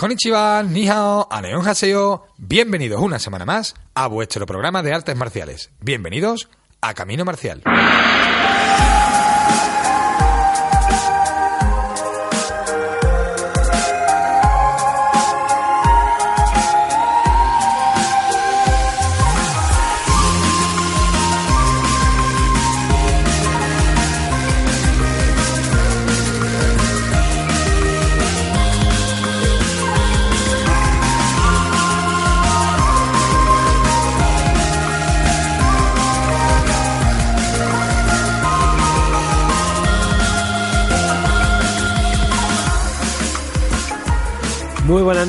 Konnichiwa, ni hao, aneon haseo. Bienvenidos una semana más a vuestro programa de artes marciales. Bienvenidos a Camino Marcial.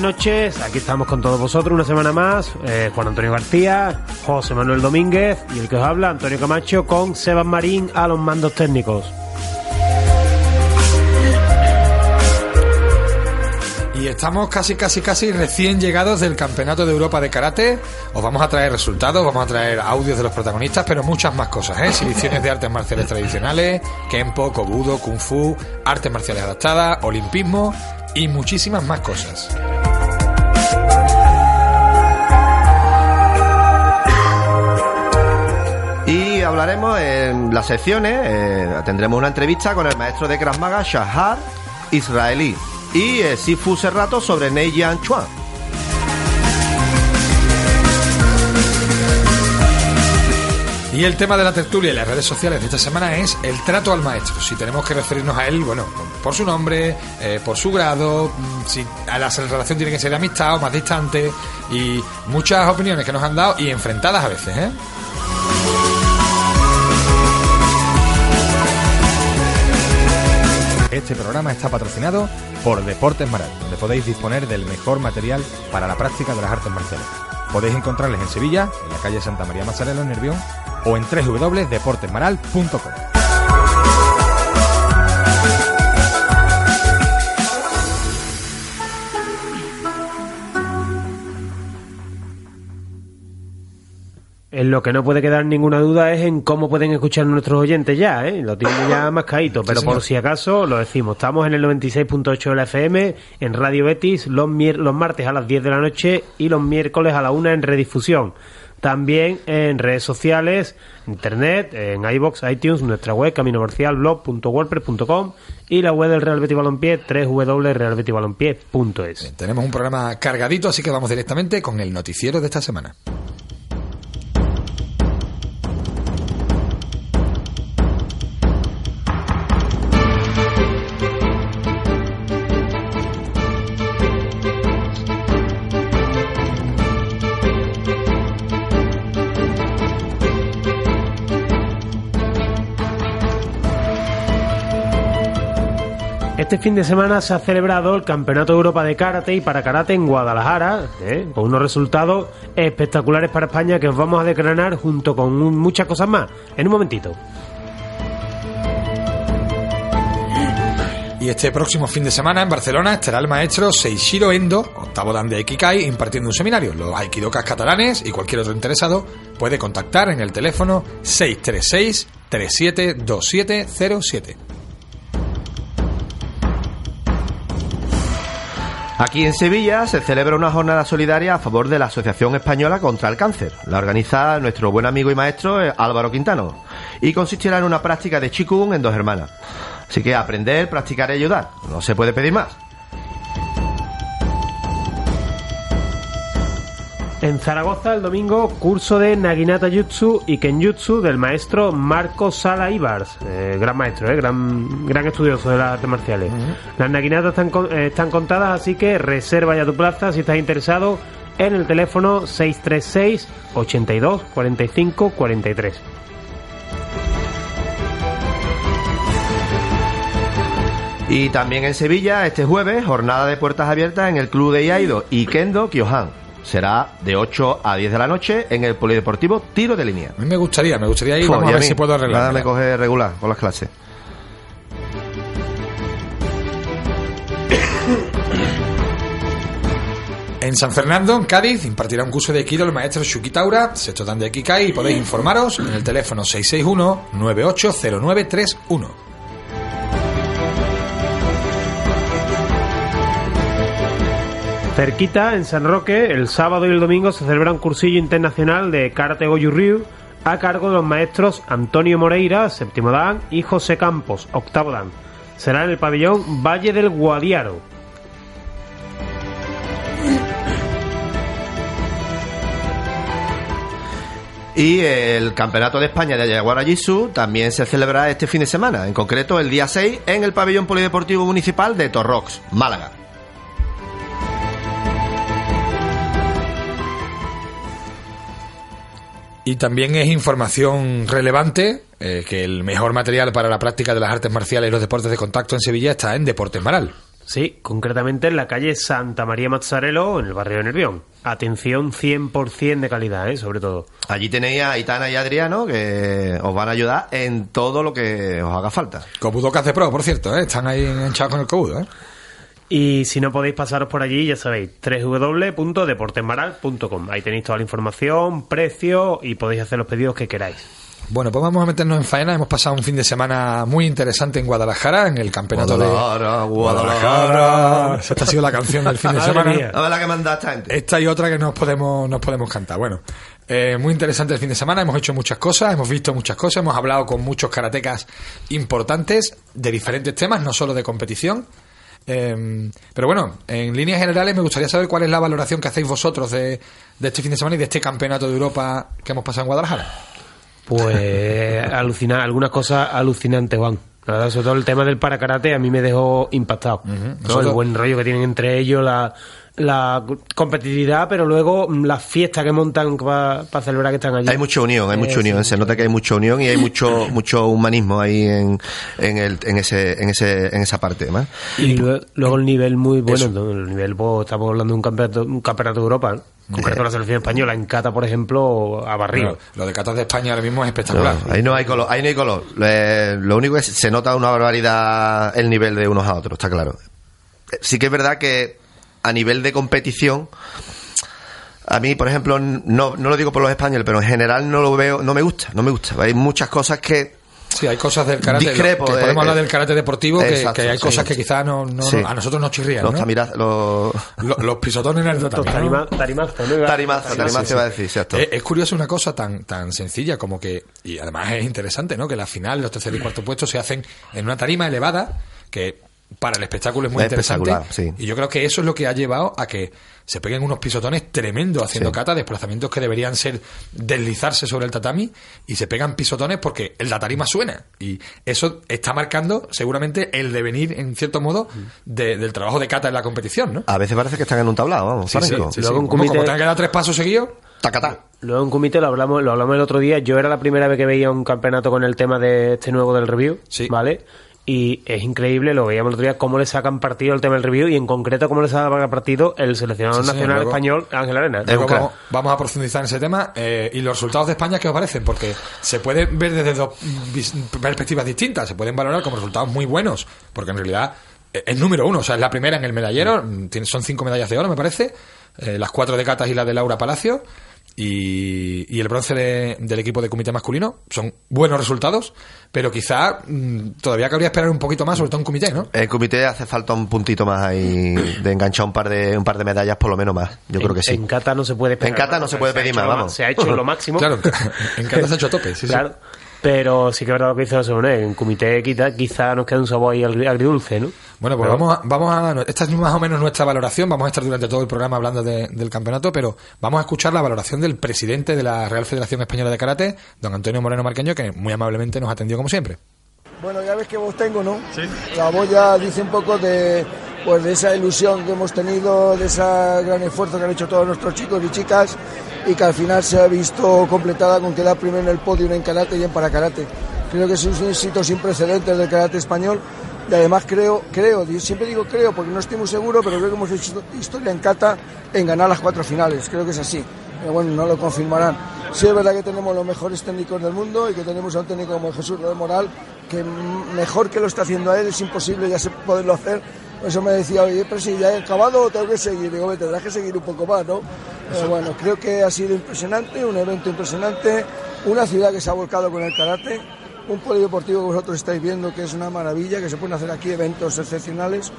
Noches, aquí estamos con todos vosotros una semana más, eh, Juan Antonio García, José Manuel Domínguez y el que os habla, Antonio Camacho, con Sebas Marín a los mandos técnicos. Y estamos casi, casi, casi recién llegados del Campeonato de Europa de Karate. Os vamos a traer resultados, vamos a traer audios de los protagonistas, pero muchas más cosas, ¿eh? Exhibiciones de artes marciales tradicionales, Kenpo, Kobudo, Kung Fu, artes marciales adaptadas, olimpismo y muchísimas más cosas. Hablaremos en las secciones, eh, tendremos una entrevista con el maestro de Krav Maga, Shahar Israelí, y eh, Sifu Serrato sobre Nei Yan Chuan. Y el tema de la tertulia y las redes sociales de esta semana es el trato al maestro. Si tenemos que referirnos a él, bueno, por su nombre, eh, por su grado, mm, si a la relación tiene que ser de amistad o más distante, y muchas opiniones que nos han dado y enfrentadas a veces, ¿eh? Este programa está patrocinado por Deportes Maral, donde podéis disponer del mejor material para la práctica de las artes marciales. Podéis encontrarles en Sevilla, en la calle Santa María Mazzarello, en Nervión, o en www.deportesmaral.com. En lo que no puede quedar ninguna duda es en cómo pueden escuchar nuestros oyentes ya, ¿eh? Lo tienen ya más caído, pero por si acaso lo decimos. Estamos en el 96.8 de la FM, en Radio Betis, los, mier- los martes a las 10 de la noche y los miércoles a la 1 en redifusión. También en redes sociales, internet, en iBox, iTunes, nuestra web, caminomarcialblog.wordpress.com y la web del Real Betis Balompié, www.realbetisbalompié.es. Tenemos un programa cargadito, así que vamos directamente con el noticiero de esta semana. Este fin de semana se ha celebrado el Campeonato de Europa de Karate y para Karate en Guadalajara, ¿eh? con unos resultados espectaculares para España que os vamos a declarar junto con muchas cosas más en un momentito. Y este próximo fin de semana en Barcelona estará el maestro Seishiro Endo, octavo dan de Aikikai, impartiendo un seminario. Los aikidokas catalanes y cualquier otro interesado puede contactar en el teléfono 636 372707. Aquí en Sevilla se celebra una jornada solidaria a favor de la Asociación Española contra el Cáncer. La organiza nuestro buen amigo y maestro eh, Álvaro Quintano. Y consistirá en una práctica de Qigong en dos hermanas. Así que aprender, practicar y ayudar. No se puede pedir más. En Zaragoza el domingo curso de Naginata Jutsu y Kenjutsu del maestro Marco Sala Ibars, eh, gran maestro, eh, gran, gran estudioso de las artes marciales. Las Naginatas están, eh, están contadas, así que reserva ya tu plaza si estás interesado en el teléfono 636 82 45 43. Y también en Sevilla, este jueves, jornada de puertas abiertas en el Club de Iaido y Kendo Kyohan. Será de 8 a 10 de la noche en el Polideportivo Tiro de Línea. A mí me gustaría, me gustaría ir, Fua, vamos y a ver mí, si puedo Nada arreglar. me coge regular con las clases. En San Fernando, en Cádiz, impartirá un curso de Aikido el maestro Shuki Taura, sexto dan de Aikikai, y podéis informaros en el teléfono 661-980931. Cerquita, en San Roque, el sábado y el domingo se celebra un cursillo internacional de Karate Goju Ryu a cargo de los maestros Antonio Moreira, séptimo dan, y José Campos, octavo dan. Será en el pabellón Valle del Guadiaro. Y el Campeonato de España de Ayaguara también se celebrará este fin de semana, en concreto el día 6 en el Pabellón Polideportivo Municipal de Torrox, Málaga. Y también es información relevante eh, que el mejor material para la práctica de las artes marciales y los deportes de contacto en Sevilla está en Deportes Maral. Sí, concretamente en la calle Santa María Mazzarello, en el barrio de Nervión. Atención 100% de calidad, ¿eh? sobre todo. Allí tenéis a Itana y Adriano que os van a ayudar en todo lo que os haga falta. Cobudo que hace pro, por cierto, ¿eh? están ahí enganchados con el Cobudo. ¿eh? Y si no podéis pasaros por allí, ya sabéis, www.deportesmaral.com. Ahí tenéis toda la información, precio y podéis hacer los pedidos que queráis. Bueno, pues vamos a meternos en faena. Hemos pasado un fin de semana muy interesante en Guadalajara, en el campeonato Guadalajara, de Guadalajara. Esta ha sido la canción del fin de semana. A ver la que manda esta gente. Esta y otra que nos podemos, nos podemos cantar. Bueno, eh, muy interesante el fin de semana. Hemos hecho muchas cosas, hemos visto muchas cosas, hemos hablado con muchos karatecas importantes de diferentes temas, no solo de competición. Eh, pero bueno, en líneas generales me gustaría saber cuál es la valoración que hacéis vosotros de, de este fin de semana y de este campeonato de Europa que hemos pasado en Guadalajara. Pues alucinar, algunas cosas alucinantes, Juan. Sobre todo el tema del paracarate a mí me dejó impactado. El buen rollo que tienen entre ellos, la, la competitividad, pero luego mm, las fiestas que montan para celebrar que están allí. Hay mucha unión, hay Eh, mucha sí, unión. Se nota que hay mucha unión y hay mucho mucho humanismo ahí en, en, el, en, ese, en, ese, en esa parte. ¿no? Y luego, luego el nivel muy bueno, ¿no? el nivel, pues, estamos hablando de un campeonato, un campeonato de Europa, ¿no? En concreto la selección española, en Cata, por ejemplo, a. Bueno, lo de Catas de España ahora mismo es No, espectacular. ahí no hay color, ahí no hay color. Eh, lo único es se nota una barbaridad el nivel de unos a otros, está claro. Eh, Sí que es verdad que a nivel de competición, a mí, por ejemplo, no, no lo digo por los españoles, pero en general no lo veo, no me gusta, no me gusta. Hay muchas cosas que Sí, hay cosas del karate. Discrepo, que eh, podemos hablar eh, del karate deportivo, que, exacto, que hay sí. cosas que quizás no, no- Sí. a nosotros nos chirrían. los, ¿no? tamira- los Lo- los pisotones en el Estos tatami, ¿no? tarima- tarimazos, ¿no? tarimazos, tarimazos sí, iba a decir, cierto. Es, es curioso una cosa tan, tan sencilla como que, y además es interesante, ¿no? Que la final, los tercer y cuarto puestos se hacen en una tarima elevada que para el espectáculo es muy Es interesante. sí. Y yo creo que eso es lo que ha llevado a que se peguen unos pisotones tremendos haciendo Sí. kata, desplazamientos que deberían ser deslizarse sobre el tatami y se pegan pisotones porque la tarima suena. Y eso está marcando seguramente el devenir, en cierto modo, de- del trabajo de kata en la competición, ¿no? A veces parece que están en un tablado, vamos, Sí. Luego un comité- como tengan que dar tres pasos seguidos, Tacatá. Luego en comité lo hablamos, lo hablamos el otro día. Yo era la primera vez que veía un campeonato con el tema de este nuevo del review, Sí. ¿vale? Y es increíble, lo veíamos el otro día, cómo le sacan partido el tema del review y en concreto cómo le sacan partido el seleccionador Sí, nacional luego- español Ángel Arena. Vamos, vamos a profundizar en ese tema. eh, ¿Y los resultados de España qué os parecen? Porque se pueden ver desde dos perspectivas distintas. Se pueden valorar como resultados muy buenos, porque en realidad eh, es número uno. O sea, es la primera en el medallero. mm, tiene- son cinco medallas de oro, me parece. eh, las cuatro de Catas y la de Laura Palacio. Y, y el bronce de- del equipo de comité masculino. Son buenos resultados, pero quizá mm, todavía cabría esperar un poquito más, sobre todo en comité, ¿no? El comité hace falta un puntito más ahí de enganchar un par de un par de medallas por lo menos más. Yo creo que sí. En Cata no se puede En Cata no se puede pedir más, vamos. Se ha hecho lo máximo. Claro, en Catas se ha hecho a tope. Sí, sí. Pero sí que es verdad lo que dice José Manuel, En comité quizá, quizá nos queda un sabor ahí agri- agridulce, ¿no? Bueno, pues Pero- vamos a, vamos a. Esta es más o menos nuestra valoración. Vamos a estar durante todo el programa hablando de- del campeonato, pero vamos a escuchar la valoración del presidente de la Real Federación Española de Karate, don Antonio Moreno Marqueño, que muy amablemente nos atendió como siempre. Bueno, ya ves qué voz tengo, ¿no? Sí. La voz ya dice un poco de, pues, de esa ilusión que hemos tenido, de ese gran esfuerzo que han hecho todos nuestros chicos y chicas y que al final se ha visto completada con quedar primero en el podio en karate y en parakarate. Creo que es un éxito sin precedentes del karate español y además creo, creo, siempre digo creo porque no estoy muy seguro, pero creo que hemos hecho historia en kata en ganar las cuatro finales, creo que es así. Pero bueno, no lo confirmarán. Sí es verdad que tenemos los mejores técnicos del mundo y que tenemos a un técnico como Jesús Rodríguez Moral, que mejor que lo está haciendo a él es imposible ya se poderlo hacer. Eso me decía, oye, pero si ya he acabado, tengo que seguir. Digo, "Hombre, tendrás que seguir un poco más, ¿no? Pero bueno, creo que ha sido impresionante, un evento impresionante, una ciudad que se ha volcado con el karate, un polideportivo que vosotros estáis viendo que es una maravilla, que se pueden hacer aquí eventos excepcionales,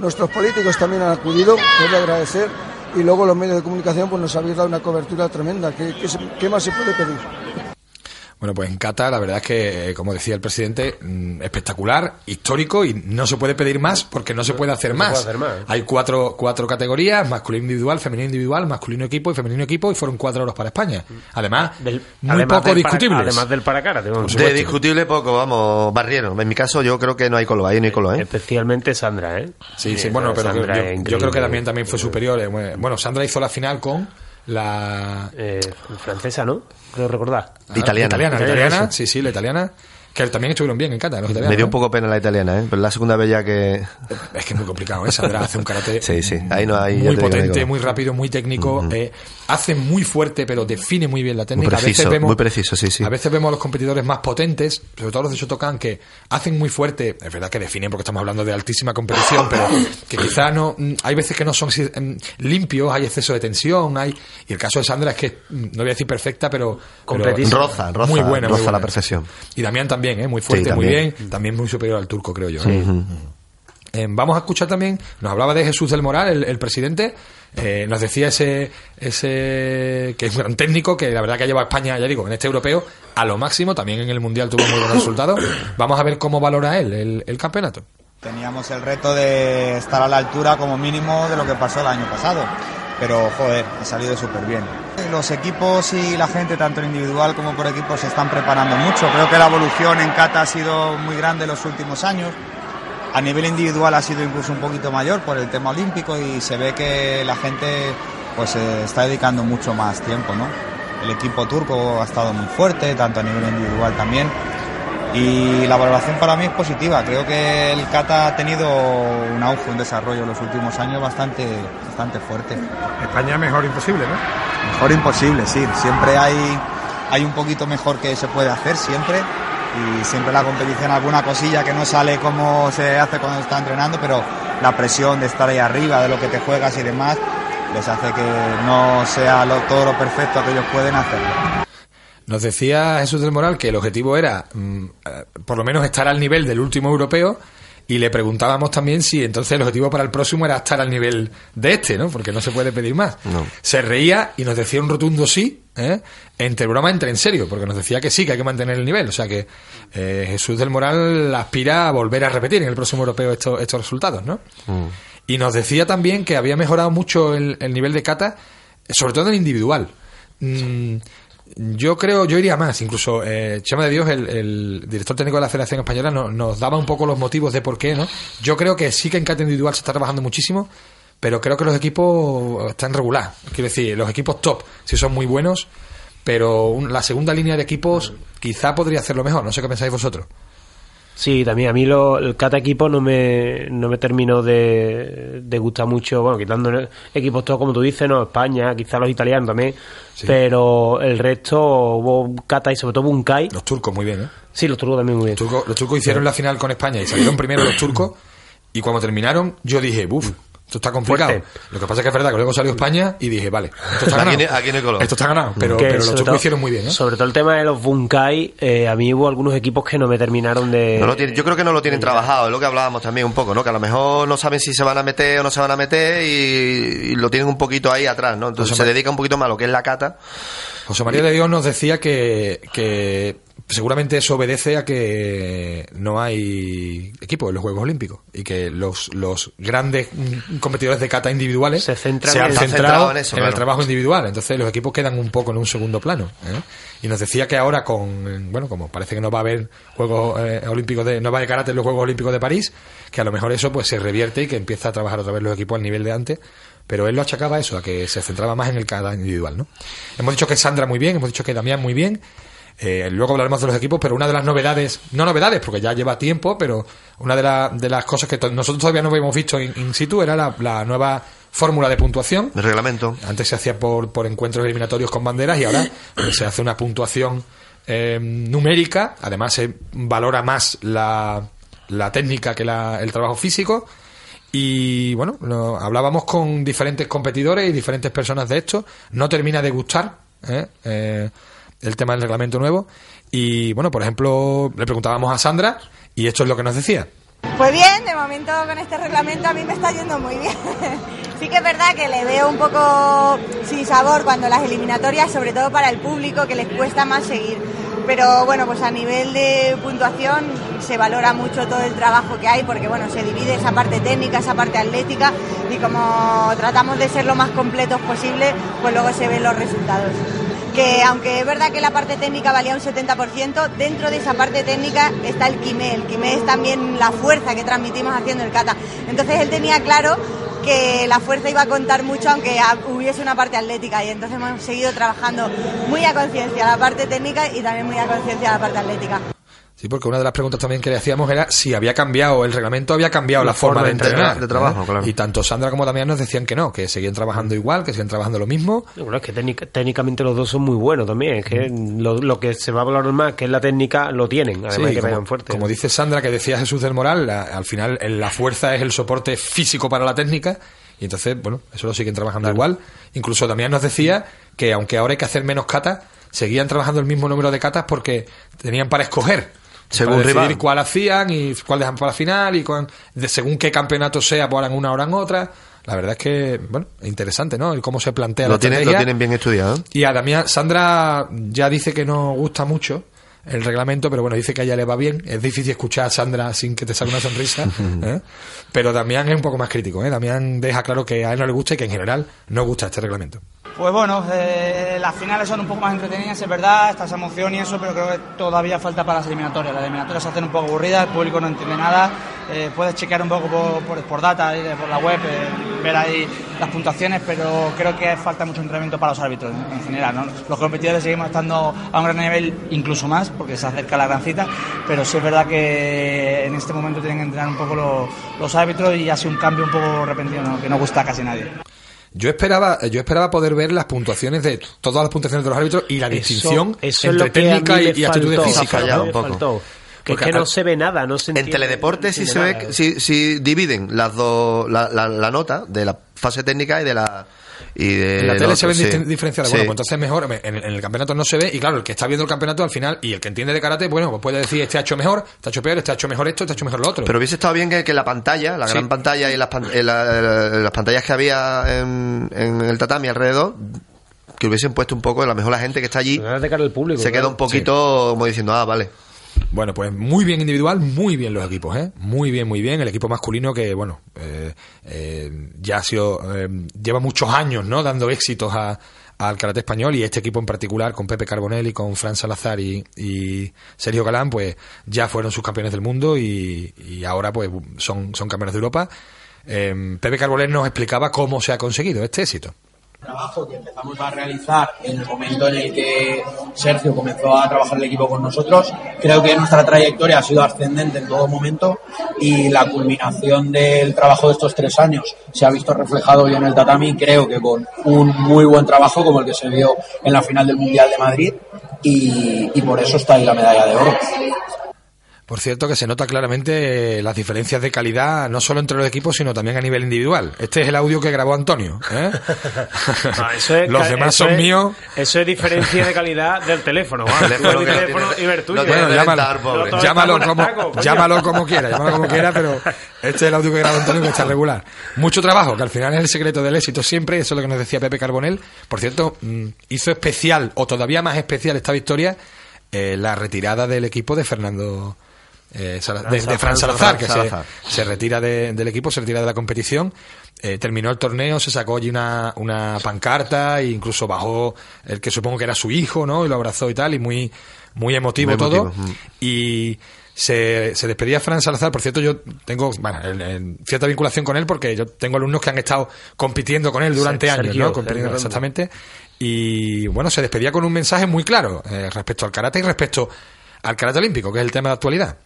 Nuestros políticos también han acudido, de agradecer, y luego los medios de comunicación pues nos habéis dado una cobertura tremenda. ¿Qué, qué, qué más se puede pedir? Bueno, pues en Qatar la verdad es que, como decía el presidente, mm, espectacular, histórico y no se puede pedir más porque no se puede hacer, No se más. puede hacer más. Hay cuatro, cuatro categorías, masculino individual, femenino individual, masculino equipo y femenino equipo y fueron cuatro euros para España. Además, Del- muy además poco discutibles. además del para cara. De discutible poco, vamos, barrieron. En mi caso yo creo que no hay color, ahí no hay color, ¿eh? Especialmente Sandra, ¿eh? Sí, sí, bueno, pero yo, yo creo que también, también fue superior. eh, Bueno, Sandra hizo la final con la... Eh, francesa, ¿no? Creo recordar. Italiana. Italiana, la Italiana, sí, sí, la italiana. Que también estuvieron bien en los italianos. Me dio un poco pena la italiana, ¿eh? Pero es la segunda vez ya que... Es que es muy complicado, ¿eh? Sandra hace un karate Sí, sí, ahí no hay... muy digo, potente, muy rápido, muy técnico. eh, hace muy fuerte, pero define muy bien la técnica. preciso, a veces vemos, muy preciso, sí, sí. A veces vemos a los competidores más potentes, sobre todo los de Shotokan, que hacen muy fuerte. Es verdad que definen porque estamos hablando de altísima competición, pero que quizá no. mm, Hay veces que no son si- mm, limpios, hay exceso de tensión. hay Y el caso de Sandra es que, mm, no voy a decir perfecta, pero. pero Completísima. Roza, roza, muy buena, muy roza la perfección. Y Damián también, ¿eh? muy fuerte, Sí, muy bien. También muy superior al turco, creo yo. ¿eh? Eh, vamos a escuchar también, nos hablaba de Jesús del Moral, el, el presidente, eh, nos decía ese, ese que es un gran técnico, que la verdad que ha llevado a España, ya digo, en este europeo a lo máximo, también en el Mundial tuvo muy buenos resultados. Vamos a ver cómo valora él el, el campeonato. Teníamos el reto de estar a la altura como mínimo de lo que pasó el año pasado, pero joder, ha salido súper bien. Los equipos y la gente, tanto individual como por equipo, se están preparando mucho. Creo que la evolución en Kata ha sido muy grande en los últimos años. A nivel individual ha sido incluso un poquito mayor por el tema olímpico y se ve que la gente pues se está dedicando mucho más tiempo, ¿no? El equipo turco ha estado muy fuerte, tanto a nivel individual también. Y la valoración para mí es positiva. Creo que el Kata ha tenido un auge, un desarrollo en los últimos años bastante, bastante fuerte. España mejor imposible, ¿no? Mejor imposible, sí. Siempre hay, hay un poquito mejor que se puede hacer, siempre. Y siempre la competición, alguna cosilla que no sale como se hace cuando está entrenando, pero la presión de estar ahí arriba, de lo que te juegas y demás, les hace que no sea lo, todo lo perfecto que ellos pueden hacerlo. Nos decía Jesús del Moral que el objetivo era mm, eh, por lo menos estar al nivel del último europeo y le preguntábamos también si entonces el objetivo para el próximo era estar al nivel de este, ¿no? Porque no se puede pedir más. No. Se reía y nos decía un rotundo sí, ¿eh? entre broma, entre en serio, porque nos decía que sí, que hay que mantener el nivel. O sea que eh, Jesús del Moral aspira a volver a repetir en el próximo europeo estos, estos resultados, ¿no? Y nos decía también que había mejorado mucho el, el nivel de cata, sobre todo en el individual. Mm, yo creo, yo iría más, incluso eh, Chema de Dios, el, el director técnico de la Federación Española, no- nos daba un poco los motivos de por qué, ¿no? Yo creo que sí que en cata individual se está trabajando muchísimo, pero creo que los equipos están regular. Quiero decir, los equipos top sí son muy buenos, pero un- la segunda línea de equipos quizá podría hacerlo mejor. No sé qué pensáis vosotros. Sí, también a mí lo, el Cata equipo no me, no me terminó de, de gustar mucho, bueno, quitando equipos todos como tú dices, no, España, quizá los italianos también, pero el resto hubo Cata y sobre todo Bunkai. Los turcos muy bien, ¿eh? Sí, los turcos también muy bien. Los turcos, los turcos hicieron la final con España y salieron primero los turcos. Y cuando terminaron, yo dije, uff, esto está complicado. Fuerte. Lo que pasa es que es verdad que luego salió España y dije, vale, esto está Aquí ganado. no- aquí no hay color. Esto está ganado, pero, los todo- hicieron muy bien, ¿eh? Sobre todo el tema de los Bunkai, eh, a mí hubo algunos equipos que no me terminaron de... No lo tienen- yo creo que no lo tienen trabajado, es lo que hablábamos también un poco, ¿no? Que a lo mejor no saben si se van a meter o no se van a meter y, y lo tienen un poquito ahí atrás, ¿no? Entonces José se dedica un poquito más a lo que es la cata. José María de Dios nos decía que, que seguramente eso obedece a que no hay equipo en los Juegos Olímpicos y que los, los grandes competidores de cata individuales Se centran han en- centrado en, en eso, el claro. trabajo individual. Entonces los equipos quedan un poco en un segundo plano. ¿eh? Y nos decía que ahora con, bueno, como parece que no va a haber Juegos eh, Olímpicos de, no va a haber karate en los Juegos Olímpicos de París, que a lo mejor eso pues se revierte y que empieza a trabajar otra vez los equipos al nivel de antes. Pero él lo achacaba a eso, a que se centraba más en el kata individual, ¿no? Hemos dicho que Sandra muy bien, hemos dicho que Damián muy bien. Eh, luego hablaremos de los equipos, pero una de las novedades, no novedades, porque ya lleva tiempo, pero una de, la- de las cosas que to- nosotros todavía no habíamos visto in, in situ era la, la nueva fórmula de puntuación. El reglamento. Antes se hacía por, por encuentros eliminatorios con banderas y ahora pues, se hace una puntuación eh, numérica. Además, se valora más la, la técnica que la- el trabajo físico. Y bueno, lo- hablábamos con diferentes competidores y diferentes personas de esto. No termina de gustar ¿eh? Eh, el tema del reglamento nuevo. Y bueno, por ejemplo, le preguntábamos a Sandra y esto es lo que nos decía. Pues bien, de momento con este reglamento a mí me está yendo muy bien. sí que es verdad que le veo un poco sin sabor cuando las eliminatorias, sobre todo para el público, que les cuesta más seguir. Pero bueno, pues a nivel de puntuación se valora mucho todo el trabajo que hay porque bueno, se divide esa parte técnica, esa parte atlética y como tratamos de ser lo más completos posible, pues luego se ven los resultados que aunque es verdad que la parte técnica valía un 70%, dentro de esa parte técnica está el quimé. El quimé es también la fuerza que transmitimos haciendo el kata. Entonces él tenía claro que la fuerza iba a contar mucho aunque hubiese una parte atlética y entonces hemos seguido trabajando muy a conciencia la parte técnica y también muy a conciencia la parte atlética. Sí, porque una de las preguntas también que le hacíamos era si había cambiado el reglamento, había cambiado la, forma, de entrenar. De trabajo, claro. Y tanto Sandra como Damián nos decían que no, que seguían trabajando igual, que siguen trabajando lo mismo. Bueno, es que técnicamente los dos son muy buenos también. Es que lo, que se va a valorar más, que es la técnica, lo tienen, además de que como, vayan fuertes. Como dice Sandra, que decía Jesús del Moral, al final la fuerza es el soporte físico para la técnica. Y entonces, bueno, eso lo siguen trabajando igual. Incluso Damián nos decía que aunque ahora hay que hacer menos catas, seguían trabajando el mismo número de catas porque tenían para escoger según decidir cuál hacían y cuál dejan para la final y de según qué campeonato sea, pues harán una hora en otra. La verdad es que, bueno, es interesante, ¿no? El cómo se plantea lo la tienen, Lo tienen bien estudiado. Y a Damián, Sandra ya dice que no gusta mucho el reglamento, pero bueno, dice que a ella le va bien. Es difícil escuchar a Sandra sin que te salga una sonrisa. ¿eh? Pero Damián es un poco más crítico, ¿eh? Damián deja claro que a él no le gusta y que en general no gusta este reglamento. Pues bueno, eh, las finales son un poco más entretenidas, es verdad, esta emoción y eso, pero creo que todavía falta para las eliminatorias. Las eliminatorias se hacen un poco aburridas, el público no entiende nada. Eh, puedes chequear un poco por, por, data, por la web, eh, ver ahí las puntuaciones, pero creo que falta mucho entrenamiento para los árbitros en, general. Los competidores seguimos estando a un gran nivel, incluso más, porque se acerca la gran cita, pero sí es verdad que en este momento tienen que entrenar un poco los, los árbitros y hace un cambio un poco repentino que no gusta a casi nadie. Yo esperaba, yo esperaba poder ver las puntuaciones de todas las puntuaciones de los árbitros y la distinción entre técnica y, actitudes físicas. Que, que no se ve nada, no se En teledeporte sí se ve, si, si dividen las dos, la, la nota de la fase técnica y de la y en la tele se ven diferenciadas. Bueno, pues entonces mejor. En, el campeonato no se ve. Y claro, el que está viendo el campeonato al final y el que entiende de karate, bueno, pues puede decir: este ha hecho mejor, este ha hecho peor, este ha hecho mejor esto, este ha hecho mejor lo otro. Pero hubiese estado bien que, que la pantalla, la gran pantalla y las, las pantallas que había en, en el tatami alrededor que hubiesen puesto un poco, a lo mejor la gente que está allí se queda un poquito como diciendo, ah, vale. Bueno, pues muy bien individual, muy bien los equipos, ¿eh? Muy bien, muy bien. El equipo masculino que, bueno, eh, eh, ya ha sido, eh, lleva muchos años, ¿no? Dando éxitos al karate español y este equipo en particular, con Pepe Carbonell y con Fran Salazar y, Sergio Galán, pues ya fueron sus campeones del mundo y, ahora pues son, son campeones de Europa. Pepe Carbonell nos explicaba cómo se ha conseguido este éxito trabajo que empezamos a realizar en el momento en el que Sergio comenzó a trabajar el equipo con nosotros. Creo que nuestra trayectoria ha sido ascendente en todo momento y la culminación del trabajo de estos tres años se ha visto reflejado hoy en el tatami, creo que con un muy buen trabajo como el que se vio en la final del Mundial de Madrid y, y por eso está ahí la medalla de oro. Por cierto, que se nota claramente eh, las diferencias de calidad, no solo entre los equipos, sino también a nivel individual. Este es el audio que grabó Antonio. ¿eh? los demás son míos. Eso es diferencia de calidad del teléfono. y ver tuyo. llámalo, como, llámalo como quiera, llámalo como quiera, pero este es el audio que grabó Antonio que está regular. Mucho trabajo, que al final es el secreto del éxito siempre, eso es lo que nos decía Pepe Carbonell. Por cierto, mm, hizo especial, o todavía más especial esta victoria, eh, la retirada del equipo de Fernando eh, de, Fran Salazar, que Se, retira del equipo, se retira de la competición. Eh, terminó el torneo, se sacó allí una, una pancarta e incluso bajó el que supongo que era su hijo, ¿no? Y lo abrazó y tal, y muy, muy emotivo, todo. Y se, se, despedía Fran Salazar. Por cierto, yo tengo bueno, cierta vinculación con él porque yo tengo alumnos que han estado compitiendo con él durante años, ¿no? exactamente. Y bueno, se despedía con un mensaje muy claro eh, respecto al karate y respecto al karate olímpico, que es el tema de actualidad.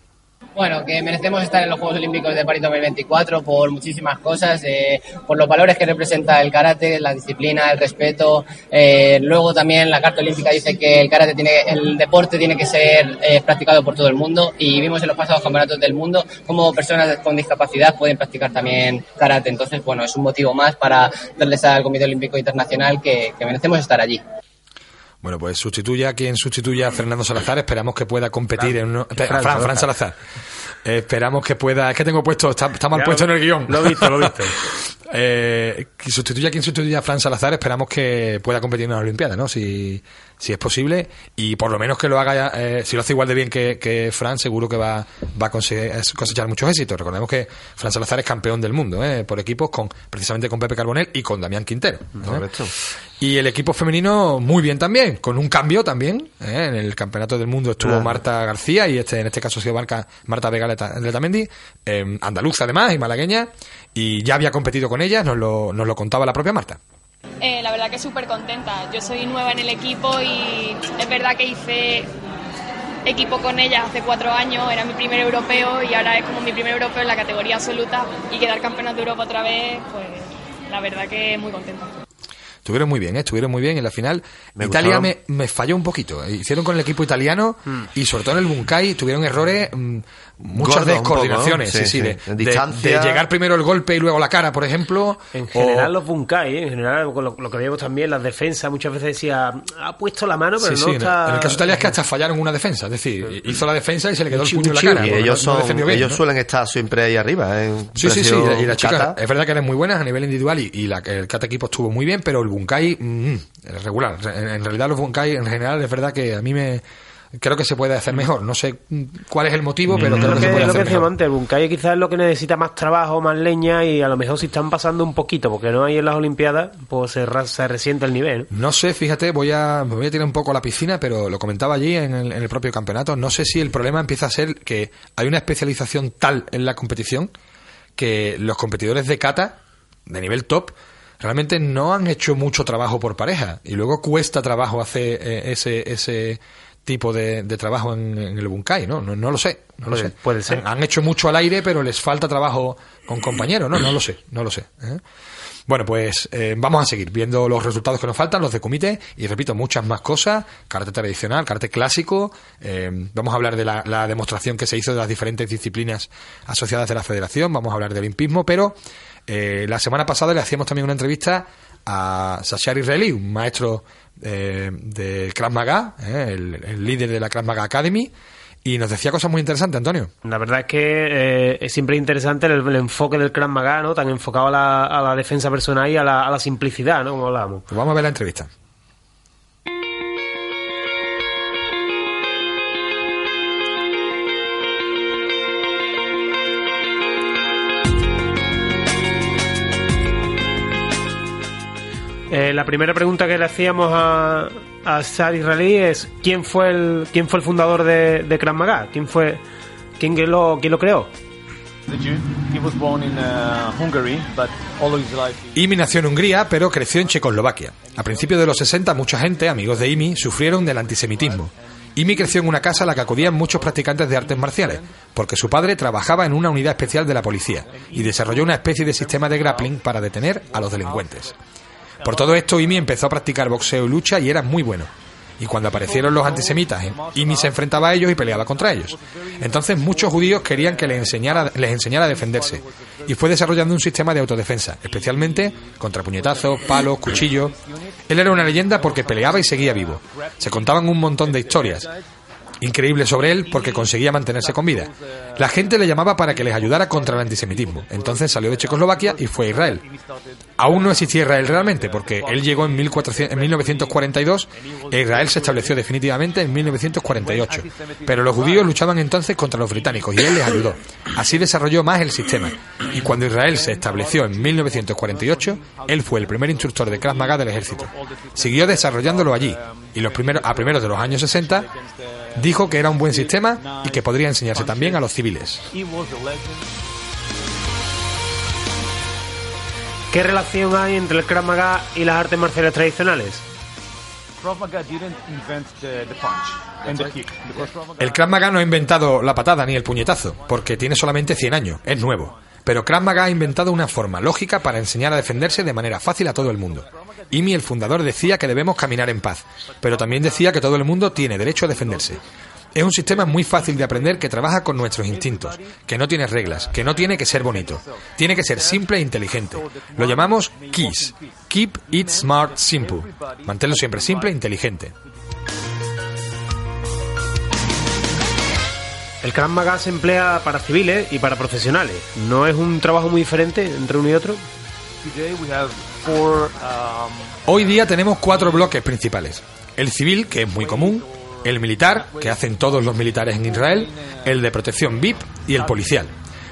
Bueno, que merecemos estar en los Juegos Olímpicos de París 2024 por muchísimas cosas, eh, por los valores que representa el karate, la disciplina, el respeto. Eh, luego también la Carta Olímpica dice que el karate tiene, el deporte tiene que ser eh, practicado por todo el mundo y vimos en los pasados campeonatos del mundo cómo personas con discapacidad pueden practicar también karate. Entonces, bueno, es un motivo más para darles al Comité Olímpico Internacional que, merecemos estar allí. Bueno, pues sustituya a quien sustituya a Fernando Salazar. Esperamos que pueda competir en Fran, Fran, Salazar. Eh, esperamos que pueda. Es que tengo puesto, está, está mal Ya puesto lo- en el guion. lo he visto, lo he visto. eh, sustituya a quien sustituya a Fran Salazar, esperamos que pueda competir en las Olimpiadas, ¿no? Si, si es posible. Y por lo menos que lo haga, eh, si lo hace igual de bien que, que Fran, seguro que va, va a cosechar muchos éxitos. Recordemos que Fran Salazar es campeón del mundo, ¿eh? Por equipos, con precisamente con Pepe Carbonell y con Damián Quintero. ¿eh? Y el equipo femenino muy bien también, con un cambio también. ¿eh? En el campeonato del mundo estuvo Claro. Marta García y este en este caso ha sido Marca, Marta Vega Leta- Letamendi, eh, andaluza además y malagueña, y ya había competido con ellas, nos lo, nos lo contaba la propia Marta. Eh, la verdad que súper contenta. Yo soy nueva en el equipo y es verdad que hice equipo con ella hace cuatro años, era mi primer europeo y ahora es como mi primer europeo en la categoría absoluta y quedar campeonato de Europa otra vez, pues la verdad que muy contenta. Estuvieron muy bien, ¿eh? estuvieron muy bien en la final. Me Italia me, me falló un poquito. Hicieron con el equipo italiano y sobre todo en el Bunkai tuvieron errores, mm, muchas poco, descoordinaciones. ¿no? sí, Sí, de, En de- distancia. de llegar primero el golpe y luego la cara, por ejemplo. En o- general los Bunkai, ¿eh? en general lo, lo que vemos también, las defensas, muchas veces decía, ha puesto la mano, pero Sí, no sí, en el- está... En el caso de Italia es que hasta fallaron una defensa. Es decir, hizo la defensa y se le quedó el Chiu, puño en la cara. Y ellos, no- no son, defendió bien, ellos ¿no? suelen estar siempre ahí arriba. En Sí, sí, sí. Y las chicas, cata. es verdad que eran muy buenas a nivel individual y, y la, el Kata equipo estuvo muy bien, pero el Bunkai, mm, regular. En, en realidad, los Bunkai en general es verdad que a mí me. Creo que se puede hacer mejor. No sé mm, cuál es el motivo, pero creo lo que se que, puede lo que hacer decíamos mejor. antes, quizás es lo que necesita más trabajo, más leña y a lo mejor si están pasando un poquito, porque no hay en las Olimpiadas, pues se, se resiente el nivel. ¿no? No sé, fíjate, voy a, me voy a tirar un poco a la piscina, pero lo comentaba allí en el, en el propio campeonato. No sé si el problema empieza a ser que hay una especialización tal en la competición que los competidores de kata, de nivel top, realmente no han hecho mucho trabajo por pareja. Y luego cuesta trabajo hacer eh, ese, ese tipo de, de trabajo en, en el Bunkai, ¿no? No, no lo sé, no lo sé. puede ser. Han, han hecho mucho al aire, pero les falta trabajo con compañeros, ¿no? No lo sé, no lo sé. ¿eh? Bueno, pues eh, vamos a seguir viendo los resultados que nos faltan, los de comité, y repito, muchas más cosas, karate tradicional, karate clásico, eh, vamos a hablar de la, la demostración que se hizo de las diferentes disciplinas asociadas de la federación, vamos a hablar del olimpismo, pero eh, la semana pasada le hacíamos también una entrevista a Sashar Israeli, un maestro eh, del Krav Maga, eh, el, el líder de la Krav Maga Academy, y nos decía cosas muy interesantes, Antonio. La verdad es que eh, es siempre interesante el, el enfoque del Krav Maga, ¿no? Tan enfocado a la, a la defensa personal y a la, a la simplicidad, ¿no? Como hablábamos. Pues vamos a ver la entrevista. Eh, la primera pregunta que le hacíamos a, a Sar Israelí es ¿quién fue el quién fue el fundador de, de Krav Maga? ¿Quién fue quién que lo quién lo creó? The Jew. He was born in uh, Imi nació en Hungría, pero creció en Checoslovaquia. A principios de los 60, mucha gente, amigos de Imi, sufrieron del antisemitismo. Imi creció en una casa a la que acudían muchos practicantes de artes marciales, porque su padre trabajaba en una unidad especial de la policía y desarrolló una especie de sistema de grappling para detener a los delincuentes. Por todo esto, Imi empezó a practicar boxeo y lucha y era muy bueno. Y cuando aparecieron los antisemitas, Imi se enfrentaba a ellos y peleaba contra ellos. Entonces muchos judíos querían que les enseñara, les enseñara a defenderse. Y fue desarrollando un sistema de autodefensa, especialmente contra puñetazos, palos, cuchillos. Él era una leyenda porque peleaba y seguía vivo. Se contaban un montón de historias increíbles sobre él porque conseguía mantenerse con vida. La gente le llamaba para que les ayudara contra el antisemitismo. Entonces salió de Checoslovaquia y fue a Israel. Aún no existía Israel realmente, porque él llegó en, 1400 en 1942 e Israel se estableció definitivamente en 1948. Pero los judíos luchaban entonces contra los británicos y él les ayudó. Así desarrolló más el sistema. Y cuando Israel se estableció en 1948, él fue el primer instructor de Krav Maga del ejército. Siguió desarrollándolo allí y los primeros, a primeros de los años 60 dijo que era un buen sistema y que podría enseñarse también a los civiles. ¿Qué relación hay entre el Krav Maga y las artes marciales tradicionales? El Krav Maga no ha inventado la patada ni el puñetazo, porque tiene solamente 100 años, es nuevo. Pero Krav Maga ha inventado una forma lógica para enseñar a defenderse de manera fácil a todo el mundo. Imi, el fundador, decía que debemos caminar en paz, pero también decía que todo el mundo tiene derecho a defenderse. Es un sistema muy fácil de aprender que trabaja con nuestros instintos, que no tiene reglas, que no tiene que ser bonito, tiene que ser simple e inteligente. Lo llamamos KISS, Keep It Smart Simple. Manténlo siempre simple e inteligente. El Krav Maga se emplea para civiles y para profesionales. ¿No es un trabajo muy diferente entre uno y otro? Um, Hoy día tenemos cuatro bloques principales. El civil, que es muy común, el militar, que hacen todos los militares en Israel, el de protección VIP y el policial.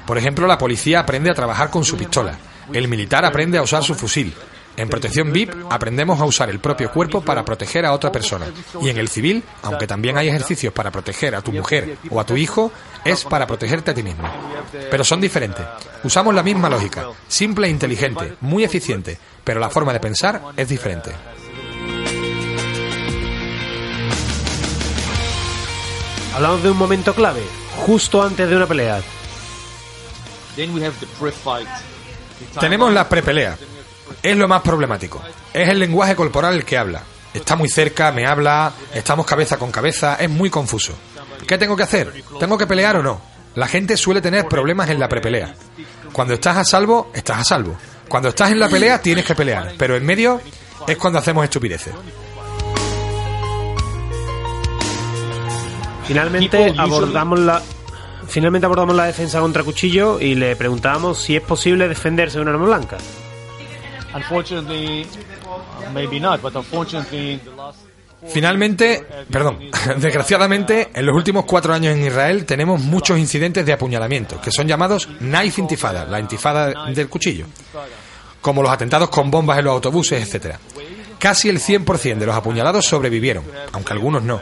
Por ejemplo, la policía aprende a trabajar con su pistola, el militar aprende a usar su fusil. En protección VIP aprendemos a usar el propio cuerpo para proteger a otra persona. Y en el civil, aunque también hay ejercicios para proteger a tu mujer o a tu hijo, es para protegerte a ti mismo. Pero son diferentes. Usamos la misma lógica, simple e inteligente, muy eficiente, pero la forma de pensar es diferente. Hablamos de un momento clave, justo antes de una pelea. then we have the pre-fight. Tenemos la prepelea. Es lo más problemático. Es el lenguaje corporal el que habla. Está muy cerca, me habla, estamos cabeza con cabeza, es muy confuso. ¿Qué tengo que hacer? ¿Tengo que pelear o no? La gente suele tener problemas en la prepelea. Cuando estás a salvo, estás a salvo. Cuando estás en la pelea, tienes que pelear. Pero en medio es cuando hacemos estupideces. Finalmente abordamos la finalmente abordamos la defensa contra cuchillo y le preguntamos si es posible defenderse de un arma blanca. Unfortunately, maybe not, but unfortunately, the last Finalmente, perdón, desgraciadamente, en los últimos cuatro años en Israel tenemos muchos incidentes de apuñalamiento, que son llamados knife intifada, la intifada del cuchillo, como los atentados con bombas en los autobuses, etcétera. Casi el 100% de los apuñalados sobrevivieron, aunque algunos no.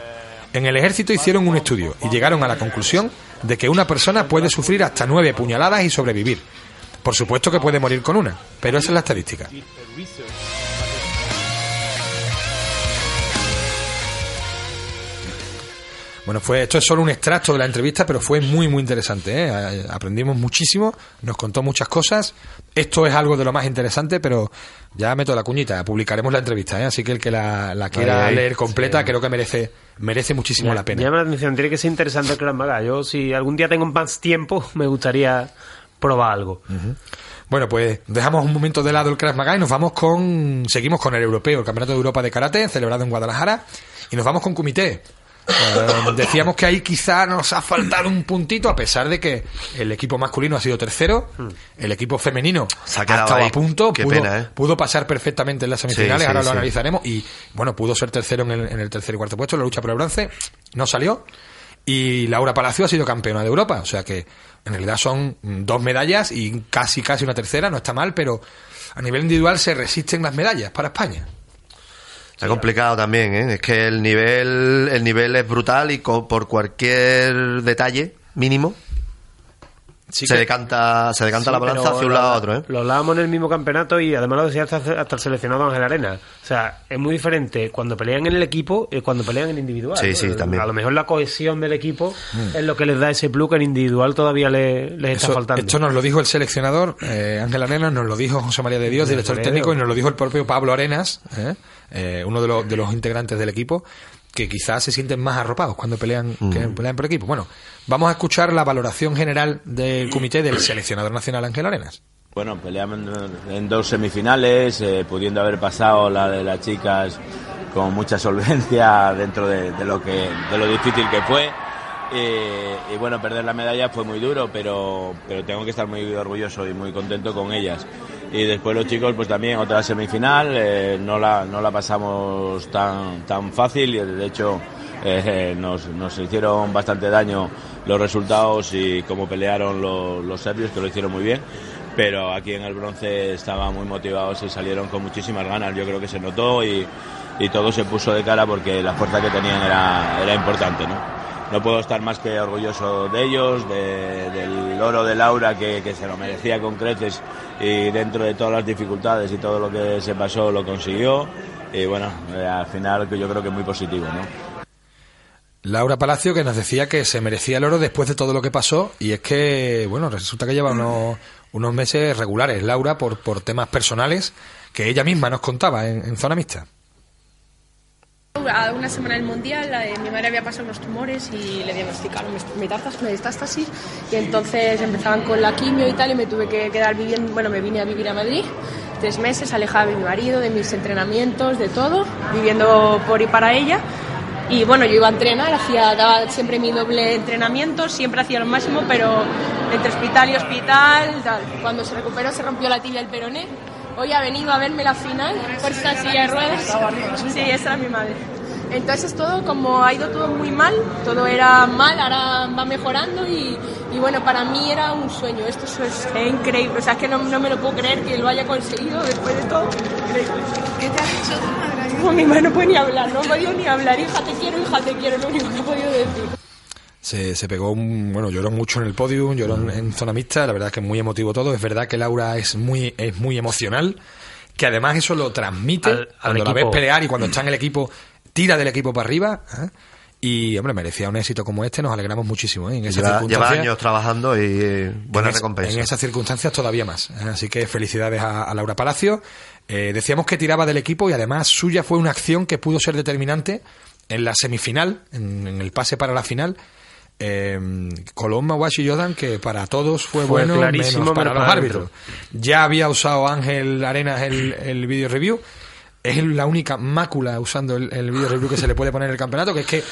En el ejército hicieron un estudio y llegaron a la conclusión de que una persona puede sufrir hasta nueve puñaladas y sobrevivir. Por supuesto que puede morir con una, pero esa es la estadística. Bueno, fue esto es solo un extracto de la entrevista, pero fue muy muy interesante. ¿eh? Aprendimos muchísimo, nos contó muchas cosas. Esto es algo de lo más interesante, pero ya meto la cuñita, publicaremos la entrevista, ¿eh? así que el que la, la quiera leer completa, sí. creo que merece merece muchísimo la pena. Llama la atención, tiene que ser interesante el Krav Maga. Yo, si algún día tengo más tiempo, me gustaría probar algo. Bueno, pues dejamos un momento de lado el Krav Maga y nos vamos con seguimos con el europeo, el Campeonato de Europa de Karate celebrado en Guadalajara y nos vamos con Kumité. Eh, decíamos que ahí quizá nos ha faltado un puntito a pesar de que el equipo masculino ha sido tercero, el equipo femenino Se ha quedado ahí. a punto, Qué pudo, pena, ¿eh? pudo pasar perfectamente en las semifinales, Sí, sí, ahora lo sí. analizaremos y bueno, pudo ser tercero en el, en el tercer y cuarto puesto, en la lucha por el bronce, no salió y Laura Palacio ha sido campeona de Europa, o sea que en realidad son dos medallas y casi casi una tercera, no está mal, pero a nivel individual se resisten las medallas para España. Está complicado también, ¿eh? Es que el nivel, el nivel es brutal y por cualquier detalle mínimo Sí se que- decanta, se decanta Sí, la balanza hacia un lado a otro, ¿eh? Lo hablábamos en el mismo campeonato y además lo decía hasta, hasta el seleccionado Ángel Arena. O sea, es muy diferente cuando pelean en el equipo y cuando pelean en individual. Sí, ¿no? sí, también. A lo mejor la cohesión del equipo es lo que les da ese plus que en individual todavía le- les está Eso- faltando. esto nos lo dijo el seleccionador eh, Ángel Arena, nos lo dijo José María de Dios, director técnico, y nos lo dijo el propio Pablo Arenas, ¿eh? Eh, uno de los, de los integrantes del equipo, que quizás se sienten más arropados cuando pelean, que pelean por equipo. Bueno, vamos a escuchar la valoración general del comité del seleccionador nacional Ángel Arenas. Bueno, peleamos en, en dos semifinales, eh, pudiendo haber pasado la de las chicas con mucha solvencia dentro de, de lo que de lo difícil que fue. Eh, y bueno, perder la medalla fue muy duro, pero, pero tengo que estar muy orgulloso y muy contento con ellas. Y después los chicos, pues también otra semifinal, eh, no, la, no la pasamos tan, tan fácil y de hecho eh, nos, nos hicieron bastante daño los resultados y cómo pelearon los, los serbios, que lo hicieron muy bien. Pero aquí en el bronce estaban muy motivados y salieron con muchísimas ganas. Yo creo que se notó y, y todo se puso de cara porque la fuerza que tenían era, era importante. ¿no? No puedo estar más que orgulloso de ellos, de- del oro de Laura que, que se lo merecía con creces y dentro de todas las dificultades y todo lo que se pasó lo consiguió. Y bueno, eh, al final que yo creo que es muy positivo. ¿no? Laura Palacio que nos decía que se merecía el oro después de todo lo que pasó y es que, bueno, resulta que lleva unos, unos meses regulares Laura por, por temas personales que ella misma nos contaba en, en Zona Mixta. A una semana del mundial, mi madre había pasado unos tumores y le diagnosticaron met- metástasis, y entonces empezaban con la quimio y tal y me tuve que quedar viviendo, bueno, me vine a vivir a Madrid tres meses, alejada de mi marido, de mis entrenamientos, de todo, viviendo por y para ella Y bueno, yo iba a entrenar, hacía, daba siempre mi doble entrenamiento, siempre hacía lo máximo, pero entre hospital y hospital, tal. Cuando se recuperó se rompió la tibia el peroné. Hoy ha venido a verme la final por esta silla de ruedas. Sí, esa era mi madre. Entonces todo como ha ido todo muy mal, todo era mal, ahora va mejorando y, y bueno, para mí era un sueño, esto es, es increíble, o sea, es que no, no me lo puedo creer que lo haya conseguido después de todo. Increíble. ¿Qué te ha dicho tu madre? Mi madre no puede ni hablar, no ha podido ni hablar, hija te quiero, hija te quiero, lo único que ha podido decir. Se, se pegó, un, bueno, lloró mucho en el podium, lloró en, en zona mixta, la verdad es que es muy emotivo todo. Es verdad que Laura es muy, es muy emocional, que además eso lo transmite Al- al cuando la ves equipo. pelear y cuando está en el equipo, tira del equipo para arriba. ¿eh? Y, hombre, merecía un éxito como este, nos alegramos muchísimo. ¿eh? En esas Lleva, lleva años trabajando y eh, buena en recompensa. En esas circunstancias todavía más. ¿eh? Así que felicidades a, a Laura Palacio. Eh, decíamos que tiraba del equipo y además suya fue una acción que pudo ser determinante en la semifinal, en, en el pase para la final. Eh, Colón, y Jordan, que para todos fue, Fue bueno, clarísimo, menos para los árbitros. Ya había usado Ángel Arenas el, el video review. Es la única mácula usando el, el video review que se le puede poner en el campeonato, que es que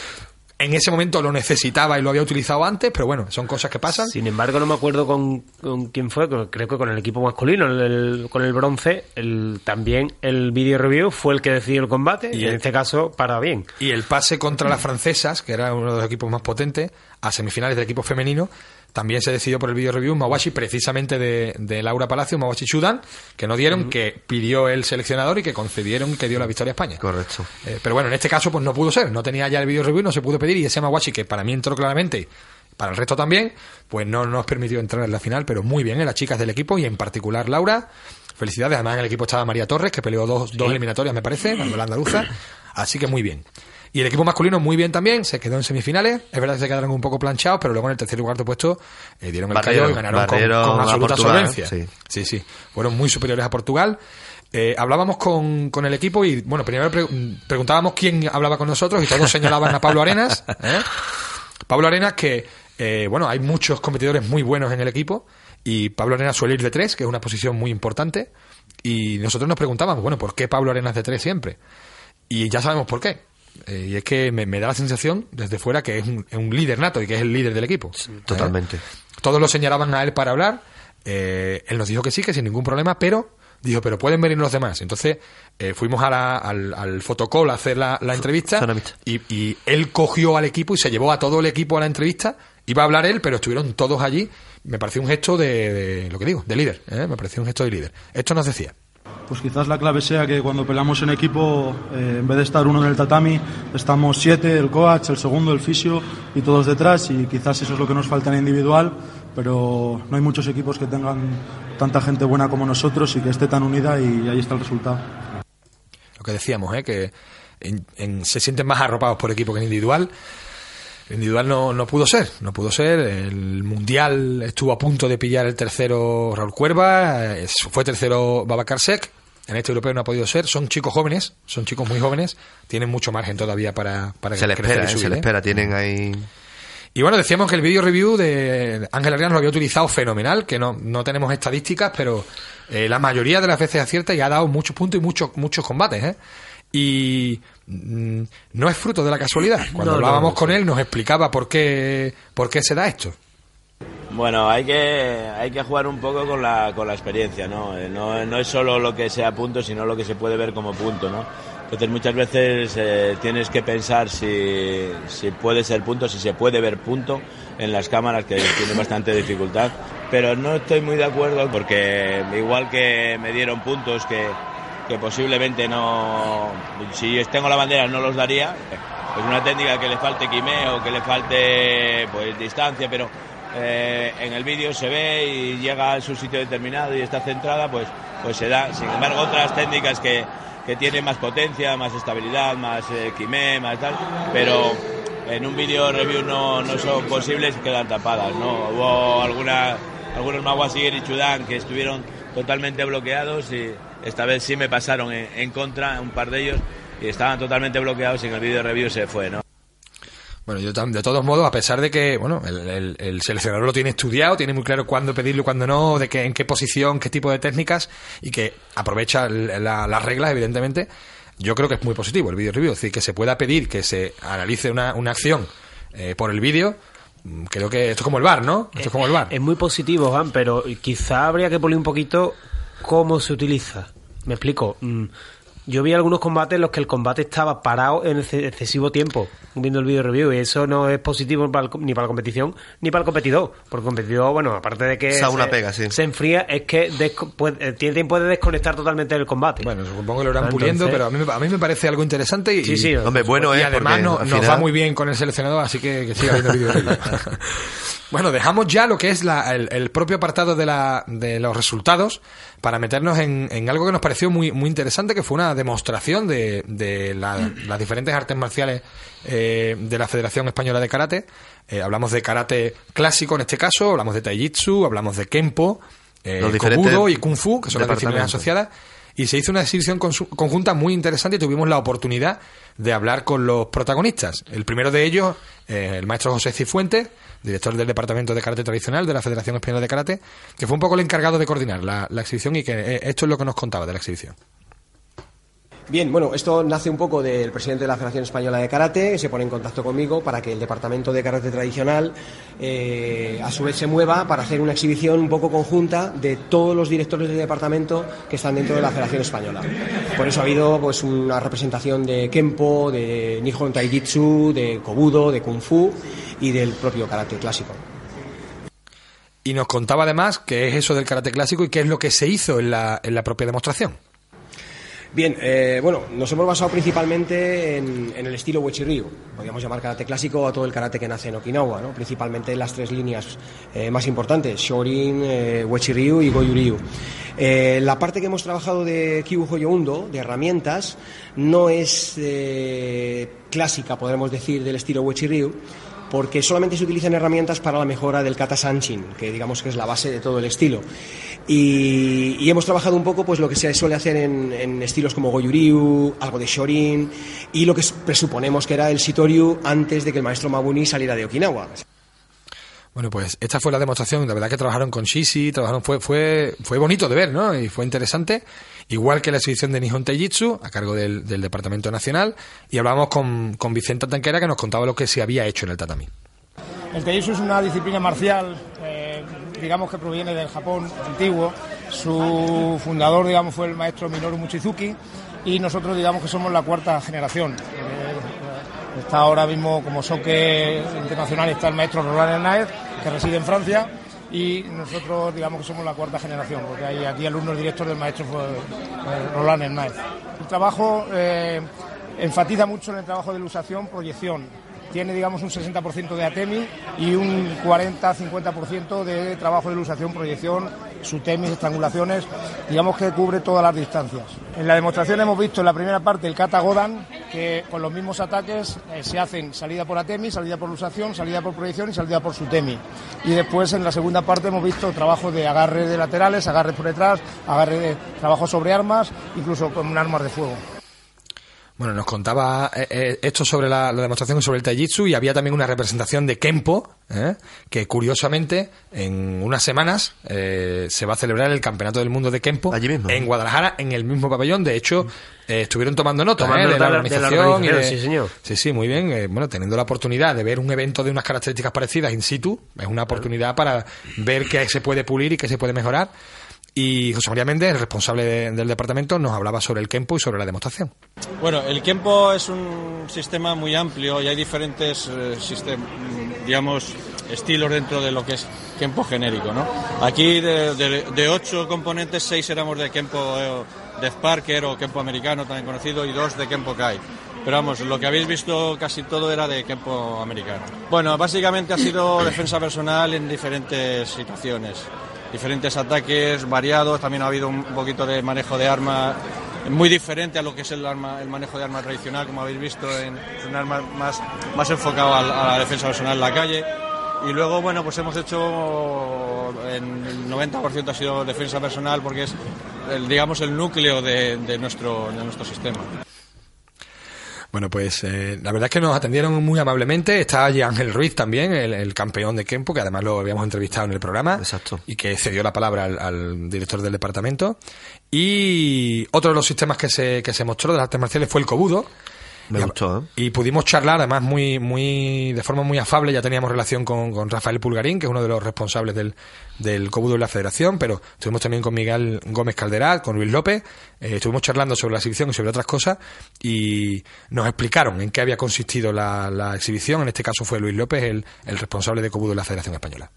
en ese momento lo necesitaba y lo había utilizado antes, pero bueno, son cosas que pasan. Sin embargo, no me acuerdo con, con quién fue, creo que con el equipo masculino, el- el- con el bronce, el, también el video review fue el que decidió el combate, y Y en este caso para bien. Y el pase contra las francesas, que era uno de los equipos más potentes, a semifinales del equipo femenino, también se decidió por el video review Mawashi, precisamente de, de Laura Palacio, Mawashi Chudan, que no dieron, que pidió el seleccionador y que concedieron que dio la victoria a España. Correcto. Eh, pero bueno, en este caso pues no pudo ser, no tenía ya el video review, no se pudo pedir y ese Mawashi que para mí entró claramente, para el resto también, pues no nos permitió entrar en la final, pero muy bien, en las chicas del equipo y en particular Laura. Felicidades, además en el equipo estaba María Torres, que peleó dos, dos eliminatorias, me parece, la andaluza, así que muy bien. Y el equipo masculino muy bien también, se quedó en semifinales, es verdad que se quedaron un poco planchados, pero luego en el tercer y cuarto puesto eh, dieron el Barrieron, callo y ganaron con, con absoluta Portugal, solvencia. sí. Sí, sí. Fueron muy superiores a Portugal. Eh, hablábamos con, con el equipo y, bueno, primero pre- preguntábamos quién hablaba con nosotros y todos señalaban a Pablo Arenas. ¿eh? Pablo Arenas que, eh, bueno, hay muchos competidores muy buenos en el equipo y Pablo Arenas suele ir de tres, que es una posición muy importante. Y nosotros nos preguntábamos, bueno, ¿por qué Pablo Arenas de tres siempre? Y ya sabemos por qué. Eh, y es que me, me da la sensación desde fuera que es un, es un líder nato y que es el líder del equipo. Totalmente. ¿Eh? Todos lo señalaban a él para hablar. Eh, él nos dijo que sí, que sin ningún problema, pero dijo, pero pueden venir los demás. Entonces eh, fuimos a la- al, al fotocall a hacer la, la entrevista y, y él cogió al equipo y se llevó a todo el equipo a la entrevista. Iba a hablar él, pero estuvieron todos allí. Me pareció un gesto de, de- lo que digo, de líder. ¿eh? Me pareció un gesto de líder. Esto nos decía. Pues quizás la clave sea que cuando peleamos en equipo, eh, en vez de estar uno en el tatami, estamos siete, el coach, el segundo, el fisio y todos detrás y quizás eso es lo que nos falta en individual, pero no hay muchos equipos que tengan tanta gente buena como nosotros y que esté tan unida y ahí está el resultado. lo que decíamos, ¿eh? que se sienten más arropados por equipo que en individual. Individual no, no pudo ser, no pudo ser. El mundial estuvo a punto de pillar el tercero Raúl Cuerva, eh, fue tercero Babacar Sek. En este europeo no ha podido ser. Son chicos jóvenes, son chicos muy jóvenes, tienen mucho margen todavía para, para Se le crecer espera, y ¿eh? subir, se le ¿eh? espera. Tienen ahí... Y bueno, decíamos que el video review de Ángel Arias lo había utilizado fenomenal, que no, no tenemos estadísticas, pero eh, la mayoría de las veces acierta y ha dado muchos puntos y muchos, muchos combates, ¿eh? Y mm, no es fruto de la casualidad. Cuando No, no, hablábamos no, con él nos explicaba por qué, por qué se da esto. Bueno, hay que, hay que jugar un poco con la, con la experiencia, ¿no? Eh, ¿no? No es solo lo que sea punto, sino lo que se puede ver como punto, ¿no? Entonces muchas veces eh, tienes que pensar si, si puede ser punto, si se puede ver punto en las cámaras, que tiene bastante dificultad. Pero no estoy muy de acuerdo porque igual que me dieron puntos que, que posiblemente no, si tengo la bandera no los daría, pues una técnica que le falte quimeo, que le falte pues distancia, pero eh, en el vídeo se ve y llega a su sitio determinado y está centrada, pues, pues se da. Sin embargo, otras técnicas que, que tienen más potencia, más estabilidad, más eh, quimé, más tal, pero en un vídeo review no, no son posibles y quedan tapadas, ¿no? Hubo alguna, algunos Maguasiguer y Chudán que estuvieron totalmente bloqueados y esta vez sí me pasaron en, en contra un par de ellos y estaban totalmente bloqueados y en el vídeo review se fue, ¿no? Bueno, yo de todos modos, a pesar de que, bueno, el, el- el seleccionador lo tiene estudiado, tiene muy claro cuándo pedirlo y cuándo no, de qué, en qué posición, qué tipo de técnicas, y que aprovecha la- las reglas, evidentemente, yo creo que es muy positivo el vídeo review. Es decir, que se pueda pedir que se analice una, una acción eh, por el vídeo. mm, Creo que esto es como el bar, ¿no? Esto es como el bar. Es muy positivo, Juan, pero quizá habría que poner un poquito cómo se utiliza. Me explico. Yo vi algunos combates en los que el combate estaba parado en exce- excesivo tiempo viendo el video review y eso no es positivo para el co- ni para la competición ni para el competidor. Porque el competidor, bueno, aparte de que una se, pega, sí. se enfría, es que puede- eh, tiene tiempo de desconectar totalmente del combate. Bueno, supongo que lo irán Ah, puliendo, entonces- pero a mí, me- a mí me parece algo interesante y, Sí, sí. Hombre, bueno y es además no- al nos final- va muy bien con el seleccionador, así que, que siga viendo vídeo review. Bueno, dejamos ya lo que es la- el, el propio apartado de, la, de los resultados para meternos en, en algo que nos pareció muy, muy interesante, que fue una demostración de, de la- las diferentes artes marciales eh, de la Federación Española de Karate. Eh, hablamos de karate clásico en este caso, hablamos de taijitsu, hablamos de kempo, eh, Los diferentes kobudo y kung fu, que son las disciplinas asociadas. Y se hizo una exhibición conjunta muy interesante y tuvimos la oportunidad de hablar con los protagonistas. El primero de ellos, eh, el maestro José Cifuentes, director del Departamento de Karate Tradicional de la Federación Española de Karate, que fue un poco el encargado de coordinar la, la exhibición y que eh, esto es lo que nos contaba de la exhibición. Bien, bueno, esto nace un poco del presidente de la Federación Española de Karate, que se pone en contacto conmigo para que el Departamento de Karate Tradicional eh, a su vez se mueva para hacer una exhibición un poco conjunta de todos los directores del departamento que están dentro de la Federación Española. Por eso ha habido pues una representación de Kempo, de Nihon Taijitsu, de Kobudo, de Kung Fu y del propio karate clásico. Y nos contaba además qué es eso del karate clásico y qué es lo que se hizo en la, en la propia demostración. Bien, eh, bueno, nos hemos basado principalmente en, el estilo Uechi-Ryu. Podríamos llamar karate clásico a todo el karate que nace en Okinawa, ¿no? principalmente en las tres líneas eh, más importantes, Shorin, eh, y Goju-Ryu. Eh, la parte que hemos trabajado de Kyu Hoyo Undo, de herramientas, no es eh, clásica, podríamos decir, del estilo Uechi-Ryu, porque solamente se utilizan herramientas para la mejora del kata sanshin, que digamos que es la base de todo el estilo. Y, hemos trabajado un poco pues lo que se suele hacer en, en estilos como Goju-Ryu, algo de Shorin y lo que presuponemos que era el Shitoryu antes de que el maestro Mabuni saliera de Okinawa. Bueno, pues esta fue la demostración. La verdad que trabajaron con Shishi, trabajaron, fue, fue, fue bonito de ver, ¿no? Y fue interesante. Igual que la exhibición de Nihon Taijitsu, a cargo del, Departamento Nacional. Y hablamos con, con Vicente Tanquera, que nos contaba lo que se había hecho en el tatami. El Taijutsu es una disciplina marcial, eh, digamos que proviene del Japón antiguo. Su fundador, digamos, fue el maestro Minoru Mochizuki y nosotros, digamos, que somos la cuarta generación. Eh, está ahora mismo como soque internacional está el maestro Roland Hernández, que reside en Francia, y nosotros, digamos, que somos la cuarta generación, porque hay aquí alumnos directos del maestro eh, Roland Hernández. El trabajo eh, enfatiza mucho en el trabajo de ilustración, proyección tiene digamos un 60% de ATEMI y un 40-50% de trabajo de ilustración, proyección, sutemis, estrangulaciones, digamos que cubre todas las distancias. En la demostración hemos visto en la primera parte el kata Godan, que con los mismos ataques eh, se hacen salida por ATEMI, salida por ilustración, salida por proyección y salida por sutemi. Y después en la segunda parte hemos visto trabajo de agarre de laterales, agarre por detrás, agarre de trabajo sobre armas, incluso con armas de fuego. Bueno, nos contaba eh, eh, esto sobre la, la demostración sobre el Taijitsu y había también una representación de Kempo, ¿eh? que curiosamente en unas semanas eh, se va a celebrar el Campeonato del Mundo de Kempo en Guadalajara, en el mismo pabellón. De hecho, eh, estuvieron tomando nota ¿eh? de, la nota de la organización. de- sí, señor. Sí, sí, muy bien. Bueno, teniendo la oportunidad de ver un evento de unas características parecidas in situ, es una oportunidad para ver qué se puede pulir y qué se puede mejorar. Y José María Méndez, el responsable de- del departamento, nos hablaba sobre el Kempo y sobre la demostración. Bueno, el Kempo es un sistema muy amplio y hay diferentes eh, sistem- mm, digamos, estilos dentro de lo que es Kempo genérico, ¿no? Aquí de, de- de ocho componentes, seis éramos de Kempo eh, Death Parker o Kempo americano también conocido y dos de Kempo Kai. Pero vamos, lo que habéis visto casi todo era de Kempo americano. Bueno, básicamente ha sido defensa personal en diferentes situaciones. Diferentes ataques variados, también ha habido un poquito de manejo de arma muy diferente a lo que es el, manejo de arma tradicional, como habéis visto, en, un arma más, enfocado a, la defensa personal en la calle. Y luego, bueno, pues hemos hecho, en el 90% ha sido defensa personal porque es, el, digamos, el núcleo de nuestro, de nuestro sistema. Bueno, pues eh, la verdad es que nos atendieron muy amablemente. Está allí Ángel Ruiz también, el, el campeón de Kempo, que además lo habíamos entrevistado en el programa. Exacto. Y que cedió la palabra al, al director del departamento. Y otro de los sistemas que se, que se mostró de las artes marciales fue el Kobudo. Me Y- gustó, ¿eh? Y pudimos charlar, además, muy, muy, de forma muy afable. Ya teníamos relación con, con Rafael Pulgarín, que es uno de los responsables del, del Cobudo en la Federación, pero estuvimos también con Miguel Gómez Calderal, con Luis López. eh, estuvimos charlando sobre la exhibición y sobre otras cosas y nos explicaron en qué había consistido la, la exhibición. En este caso fue Luis López, el, el responsable de Cobudo en la Federación Española.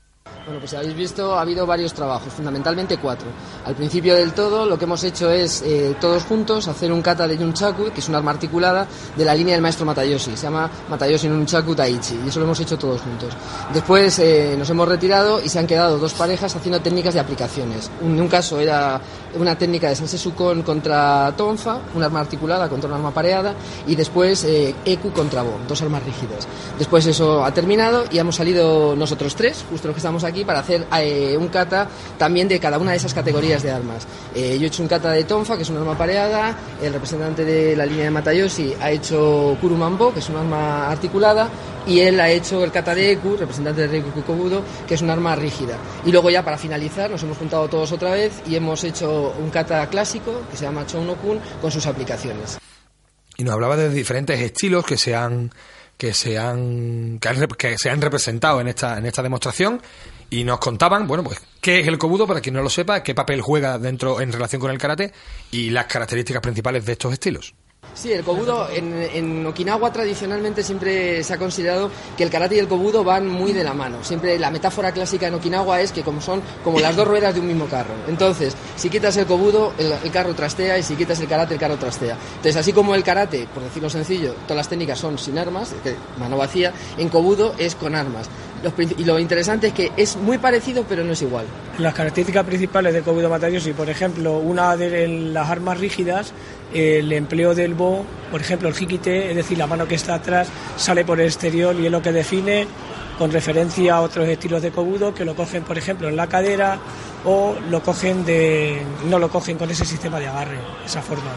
Bueno, pues habéis visto, ha habido varios trabajos, fundamentalmente cuatro. Al principio del todo, lo que hemos hecho es, eh, todos juntos, hacer un kata de Yunchaku, que es un arma articulada, de la línea del maestro Matayoshi. Se llama Matayoshi Nunchaku Taichi, y eso lo hemos hecho todos juntos. Después eh, nos hemos retirado y se han quedado dos parejas haciendo técnicas de aplicaciones. En un caso era una técnica de Sansesukon contra Tonfa, un arma articulada contra un arma pareada, y después eh, Eku contra Bo, dos armas rígidas. Después eso ha terminado y hemos salido nosotros tres, justo los que estamos aquí, para hacer eh, un kata también de cada una de esas categorías de armas. Eh, yo he hecho un kata de Tonfa, que es un arma pareada, el representante de la línea de Matayoshi ha hecho Kurumambo, que es un arma articulada, y él ha hecho el kata de Eku, representante de Reiku Kobudo, que es un arma rígida. Y luego ya para finalizar nos hemos juntado todos otra vez y hemos hecho un kata clásico que se llama Chounokun con sus aplicaciones. y nos hablaba de diferentes estilos que se han que se han que, han que se han representado en esta en esta demostración y nos contaban bueno pues qué es el kobudo para quien no lo sepa qué papel juega dentro en relación con el karate y las características principales de estos estilos Sí, el kobudo en, en Okinawa tradicionalmente siempre se ha considerado que el karate y el kobudo van muy de la mano. Siempre la metáfora clásica en Okinawa es que como son como las dos ruedas de un mismo carro. Entonces, si quitas el kobudo, el, carro trastea y si quitas el karate, el carro trastea. Entonces, así como el karate, por decirlo sencillo, todas las técnicas son sin armas, mano vacía, en kobudo es con armas. Los y lo interesante es que es muy parecido, pero no es igual. Las características principales de Kobudo Matayoshi, por ejemplo, una de las armas rígidas, el empleo del bo, por ejemplo, el hikite, es decir, la mano que está atrás sale por el exterior y es lo que define con referencia a otros estilos de Kobudo que lo cogen, por ejemplo, en la cadera o lo cogen de no lo cogen con ese sistema de agarre, esa forma.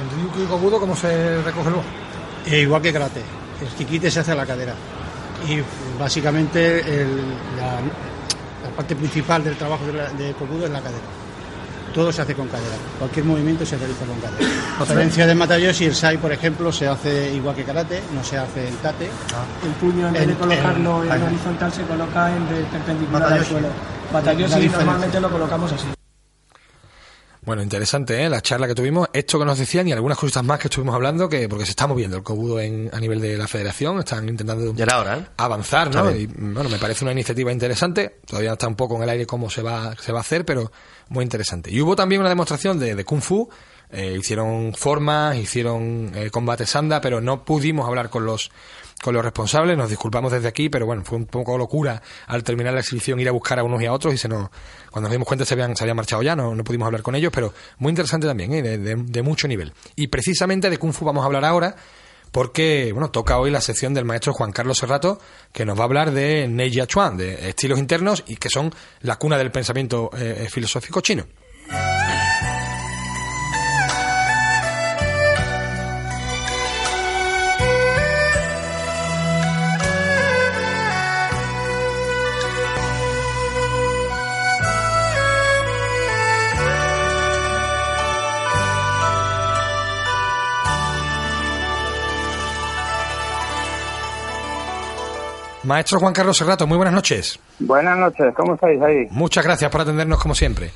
el ryuku y kobudo cómo se recoge luego Eh, igual que karate. El kikite se hace a la cadera. Y básicamente el- la, la parte principal del trabajo de, la, de es la cadera. Todo se hace con cadera. Cualquier movimiento se realiza con cadera. A diferencia de Matayoshi, el Sai, por ejemplo, se hace igual que karate, no se hace en tate. El puño en vez de colocarlo en- en horizontal se coloca en vez perpendicular al Matayoshi. suelo. La Matayoshi normalmente lo colocamos así. Bueno, interesante, ¿eh? La charla que tuvimos, esto que nos decían y algunas cositas más que estuvimos hablando, que porque se está moviendo el Kobudo en, a nivel de la federación, están intentando ¿eh? avanzar, ¿no? Y bueno, me parece una iniciativa interesante, todavía está un poco en el aire cómo se va, se va a hacer, pero muy interesante. Y hubo también una demostración de, de Kung Fu, eh, hicieron formas, hicieron eh, combate sanda, pero no pudimos hablar con los con los responsables, nos disculpamos desde aquí, pero bueno, fue un poco locura al terminar la exhibición ir a buscar a unos y a otros y se nos, cuando nos dimos cuenta se habían, se habían marchado ya, no, no pudimos hablar con ellos, pero muy interesante también, ¿eh? de, de- mucho nivel. Y precisamente de Kung Fu vamos a hablar ahora, porque bueno, toca hoy la sección del maestro Juan Carlos Serrato, que nos va a hablar de Neijia Chuan, de estilos internos y que son la cuna del pensamiento eh, filosófico chino. Maestro Juan Carlos Serrato, muy buenas noches. Buenas noches, ¿cómo estáis ahí? Muchas gracias por atendernos como siempre.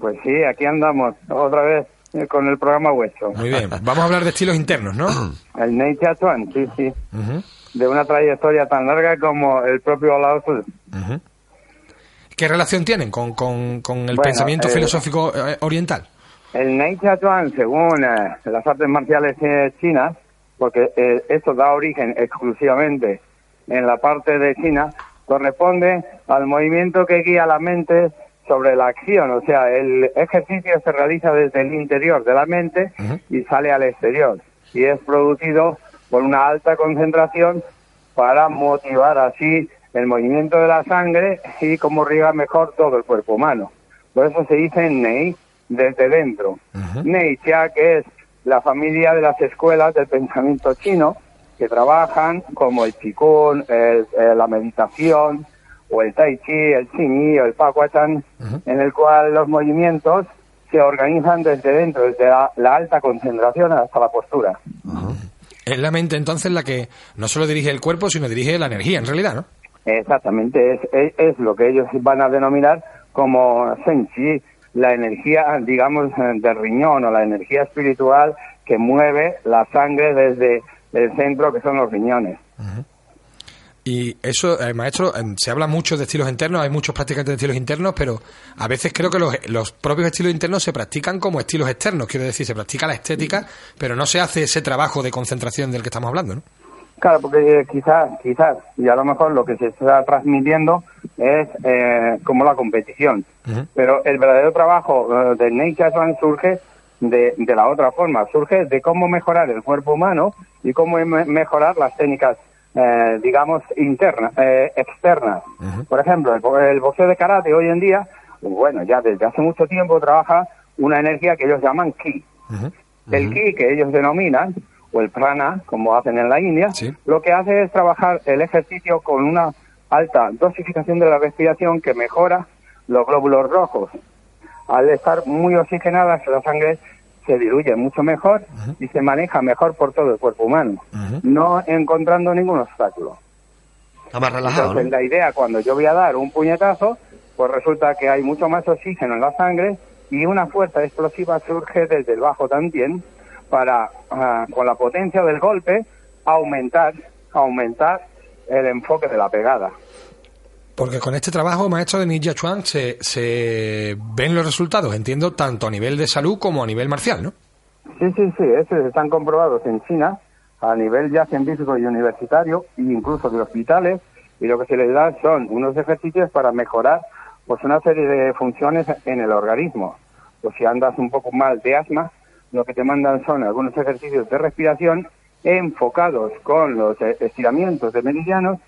Pues sí, aquí andamos otra vez eh, con el programa vuestro. Muy bien, vamos a hablar de estilos internos, ¿no? El Nei Chuan, sí, sí, Ujú, de una trayectoria tan larga como el propio Lao Tzu. ujú. ¿Qué relación tienen con, con- con el Bueno, pensamiento eh, filosófico eh, oriental? El Nei Chuan, según eh, las artes marciales eh, chinas, porque eh, esto da origen exclusivamente en la parte de China, corresponde al movimiento que guía la mente sobre la acción, o sea, el ejercicio se realiza desde el interior de la mente y sale al exterior y es producido por una alta concentración para motivar así el movimiento de la sangre y cómo riega mejor todo el cuerpo humano. Por eso se dice Nei desde dentro. Nei Chia, que es la familia de las escuelas del pensamiento chino que trabajan como el qigong, el- eh, la meditación o el tai chi, el xingyi o el paguachan, en el cual los movimientos se organizan desde dentro, desde la, la alta concentración hasta la postura. Es la mente entonces la que no solo dirige el cuerpo, sino dirige la energía, en realidad, ¿no? Exactamente, es, es, es lo que ellos van a denominar como Senchi, la energía, digamos, del riñón o la energía espiritual que mueve la sangre desde el centro, que son los riñones. Y eso, eh, maestro, eh, se habla mucho de estilos internos, hay muchos practicantes de estilos internos, pero a veces creo que los, los propios estilos internos se practican como estilos externos, quiero decir, se practica la estética, pero no se hace ese trabajo de concentración del que estamos hablando, ¿no? Claro, porque eh, quizás, quizás, y a lo mejor lo que se está transmitiendo es eh, como la competición. Pero el verdadero trabajo eh, del Nature Swan surge de, de la otra forma, surge de cómo mejorar el cuerpo humano y cómo me- mejorar las técnicas, eh, digamos, internas, eh, externas. Por ejemplo, el, bo- el boxeo de karate hoy en día, bueno, ya desde hace mucho tiempo trabaja una energía que ellos llaman ki. El ki que ellos denominan, o el prana, como hacen en la India, lo que hace es trabajar el ejercicio con una alta dosificación de la respiración que mejora los glóbulos rojos. Al estar muy oxigenadas, la sangre se diluye mucho mejor y se maneja mejor por todo el cuerpo humano, no encontrando ningún obstáculo. Está más relajado, Entonces, ¿no? la idea cuando yo voy a dar un puñetazo, pues resulta que hay mucho más oxígeno en la sangre y una fuerza explosiva surge desde el bajo también para, ah, con la potencia del golpe, aumentar, aumentar el enfoque de la pegada. Porque con este trabajo, maestro de Ninja Chuan, se, se ven los resultados, entiendo, tanto a nivel de salud como a nivel marcial, ¿no? Sí, sí, sí, esos están comprobados en China a nivel ya científico y universitario, e incluso de hospitales, y lo que se les da son unos ejercicios para mejorar pues una serie de funciones en el organismo. Pues si andas un poco mal de asma, lo que te mandan son algunos ejercicios de respiración enfocados con los eh, estiramientos de meridianos,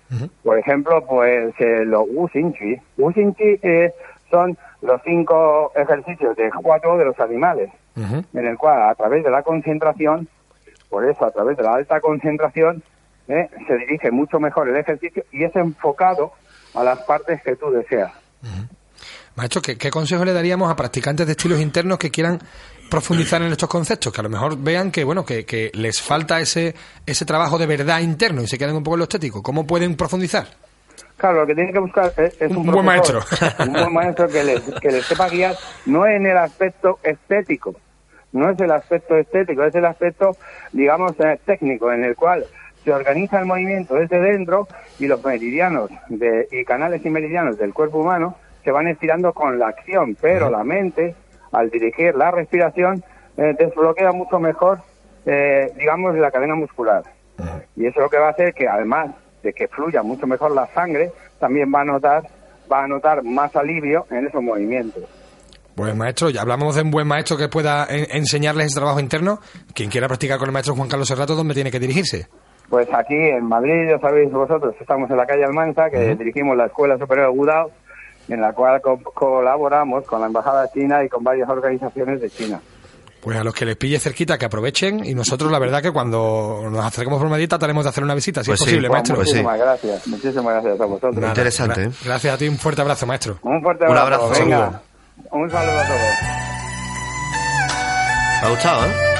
por ejemplo, pues eh, los Wu Xin Chi. Wu Xin Chi eh, son los cinco ejercicios de cuatro de los animales en el cual a través de la concentración, por eso a través de la alta concentración, eh, se dirige mucho mejor el ejercicio y es enfocado a las partes que tú deseas. Maestro, ¿qué, qué consejo le daríamos a practicantes de estilos internos que quieran profundizar en estos conceptos? Que a lo mejor vean que, bueno, que, que les falta ese, ese trabajo de verdad interno y se quedan un poco en lo estético. ¿Cómo pueden profundizar? Claro, lo que tienen que buscar es, es un, Un buen profesor, un buen maestro que les, que les sepa guiar, no en el aspecto estético, no es el aspecto estético, es el aspecto, digamos, eh, técnico, en el cual se organiza el movimiento desde dentro y los meridianos de, y canales y meridianos del cuerpo humano se van estirando con la acción, pero la mente, al dirigir la respiración, eh, desbloquea mucho mejor, eh, digamos, la cadena muscular. Y eso lo que va a hacer que además de que fluya mucho mejor la sangre, también va a notar, va a notar más alivio en esos movimientos. Pues maestro, ya hablamos de un buen maestro que pueda en- enseñarles ese trabajo interno. Quien quiera practicar con el maestro Juan Carlos Serrato, ¿dónde tiene que dirigirse? Pues aquí en Madrid, ya sabéis vosotros, estamos en la calle Almanza, que dirigimos la Escuela Superior de Gudao, en la cual co- colaboramos con la Embajada China y con varias organizaciones de China. Pues a los que les pille cerquita que aprovechen y nosotros la verdad que cuando nos acerquemos por Madrid trataremos de hacer una visita, si Pues es sí, posible, pues maestro. muchísimas gracias, muchísimas gracias a vosotros. Nada, gra- Gracias a ti, un fuerte abrazo, maestro. Un fuerte Un abrazo. abrazo, venga. saludo. Un saludo a todos. Me ha gustado, ¿eh?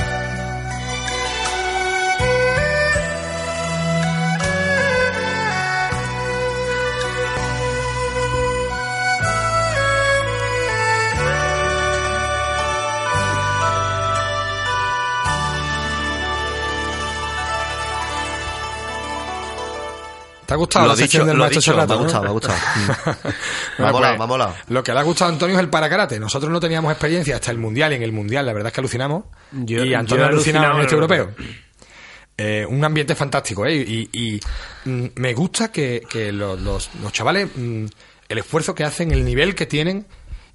¿Te ha gustado Lo la sección dicho, del lo maestro dicho, Serrato? me ha no? gustado, me ha gustado. Me ha molado, me ha molado. Lo que le ha gustado a Antonio es el paracarate. Nosotros no teníamos experiencia hasta el Mundial y en el Mundial la verdad es que alucinamos. Yo- y Antonio ha alucinado en este europeo. Eh, un ambiente fantástico, ¿eh? Y, y, mm, me gusta que, que los, los- los chavales, mm, el esfuerzo que hacen, el nivel que tienen,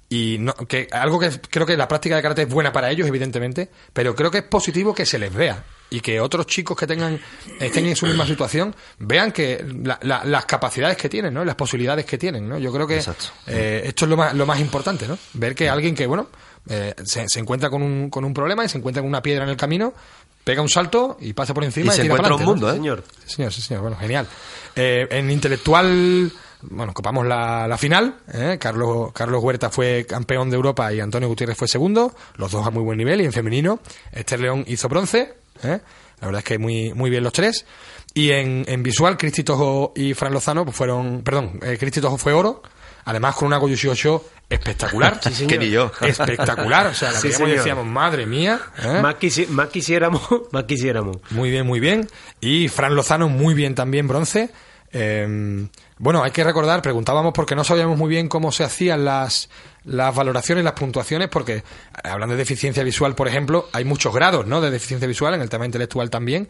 y no, que algo que creo que la práctica de karate es buena para ellos, evidentemente, pero creo que es positivo que se les vea y que otros chicos que tengan estén en su misma situación vean que la- la- las capacidades que tienen, ¿no? Las posibilidades que tienen, ¿no? Yo creo que eh, esto es lo más, lo más importante, ¿no? Ver que alguien que, bueno, Eh, se, se encuentra con un, con un problema y se encuentra con una piedra en el camino, pega un salto y pasa por encima Y se tira encuentra un ¿no? mundo, ¿eh? Señor. Sí, señor, sí, señor. Bueno, genial. Eh, en intelectual, bueno, copamos la, la final. ¿eh? Carlos, Carlos Huerta fue campeón de Europa y Antonio Gutiérrez fue segundo. Los dos a muy buen nivel. Y en femenino, Esther León hizo bronce. ¿eh? La verdad es que muy, muy bien los tres. Y en, en visual, Cristi Tojo y Fran Lozano pues fueron. Perdón, eh, Cristi Tojo fue oro. Además, con una Goyusho Show espectacular. Sí, señor. Que ni yo. Espectacular. O sea, la Sí, y decíamos, madre mía. ¿eh? Más, quisi- más quisiéramos, más quisiéramos. Muy bien, muy bien. Y Fran Lozano, muy bien también, bronce. Eh, bueno, hay que recordar, preguntábamos porque no sabíamos muy bien cómo se hacían las, las valoraciones, las puntuaciones, porque eh, hablando de deficiencia visual, por ejemplo, hay muchos grados ¿no? de deficiencia visual, en el tema intelectual también.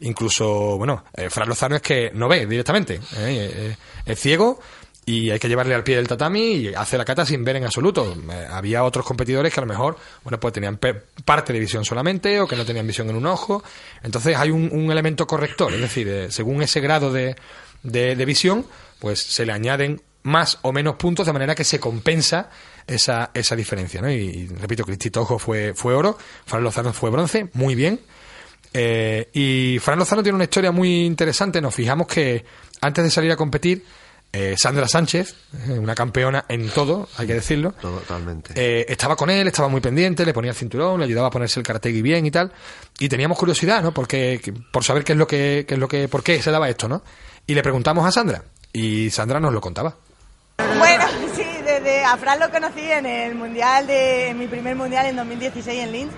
Incluso, bueno, eh, Fran Lozano es que no ve directamente, ¿eh? Eh, es ciego y hay que llevarle al pie del tatami y hace la cata sin ver en absoluto. Eh, había otros competidores que a lo mejor, bueno, pues tenían parte de visión solamente o que no tenían visión en un ojo. Entonces hay un, un elemento corrector, es decir, eh, según ese grado de, de visión, pues se le añaden más o menos puntos de manera que se compensa esa, esa diferencia, ¿no? Y, y, repito, Cristi Tojo fue, fue oro, Fran Lozano fue bronce, muy bien. Eh, y Fran Lozano tiene una historia muy interesante. Nos fijamos que antes de salir a competir, eh, Sandra Sánchez, eh, una campeona en todo, hay que decirlo, Totalmente. eh, estaba con él, estaba muy pendiente, le ponía el cinturón, le ayudaba a ponerse el karategi bien y tal. Y teníamos curiosidad, ¿no? Porque, que- por saber qué es lo que, qué es lo que, por qué se daba esto, ¿no? Y le preguntamos a Sandra. Y Sandra nos lo contaba. Bueno, sí, desde a Fran lo conocí en el mundial de mi primer mundial en 2016 en Linz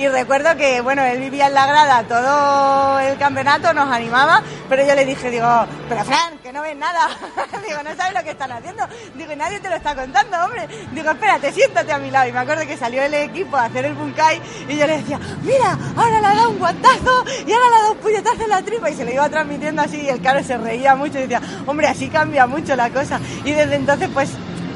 y recuerdo que bueno él vivía en la grada todo el campeonato nos animaba pero yo le dije digo pero Fran que no ves nada digo no sabes lo que están haciendo digo y nadie te lo está contando hombre digo espérate siéntate a mi lado y me acuerdo que salió el equipo a hacer el bunkai y yo le decía mira ahora le ha dado un guantazo y ahora le ha dado un puñetazo en la tripa y se lo iba transmitiendo así y el caro se reía mucho y decía hombre así cambia mucho la cosa y desde entonces pues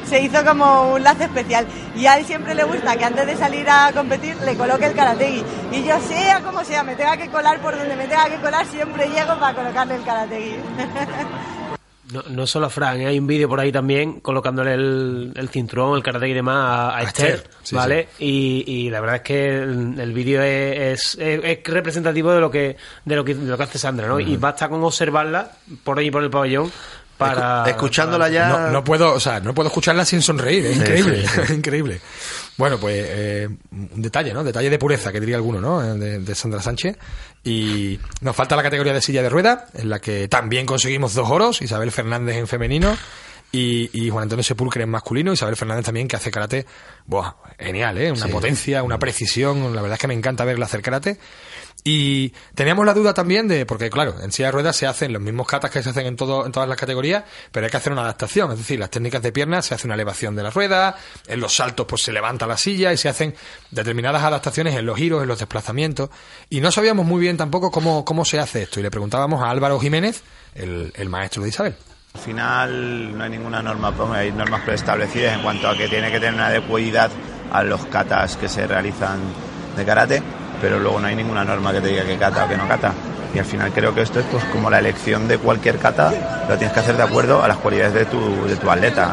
se hizo como un lazo especial y a él siempre le gusta que antes de salir a competir le coloque el karategui y yo sea como sea me tenga que colar por donde me tenga que colar siempre llego para colocarle el karategui No, no solo a Fran, ¿eh? hay un vídeo por ahí también colocándole el, el cinturón, el karate y demás a, a Esther, Esther, sí, ¿vale? Y, y la verdad es que el, el vídeo es, es, es representativo de lo que de lo que, de lo que hace Sandra, ¿no? Y basta con observarla por ahí por el pabellón para... Escuchándola ya. No, no puedo, o sea, no puedo escucharla sin sonreír, es Sí, increíble, sí, sí. increíble. Bueno, pues eh, un detalle, ¿no? Detalle de pureza, que diría alguno, ¿no? Eh, De, de Sandra Sánchez. Y nos falta la categoría de silla de rueda, en la que también conseguimos dos oros, Isabel Fernández en femenino y, y Juan Antonio Sepulcre en masculino, Isabel Fernández también que hace karate, buah, genial, ¿eh? Una potencia, una precisión, la verdad es que me encanta verla hacer karate. Y teníamos la duda también de, porque claro, en silla de ruedas se hacen los mismos katas que se hacen en, todo, en todas las categorías, pero hay que hacer una adaptación, es decir, las técnicas de piernas se hace una elevación de la rueda, en los saltos pues se levanta la silla y se hacen determinadas adaptaciones en los giros, en los desplazamientos, y no sabíamos muy bien tampoco cómo, cómo se hace esto, y le preguntábamos a Álvaro Jiménez, el, el maestro de Isabel. Al final no hay ninguna norma, pues, hay normas preestablecidas en cuanto a que tiene que tener una adecuidad a los katas que se realizan de karate, pero luego no hay ninguna norma que te diga que kata o que no kata. Y al final creo que esto es pues como la elección de cualquier kata, lo tienes que hacer de acuerdo a las cualidades de tu, de tu atleta.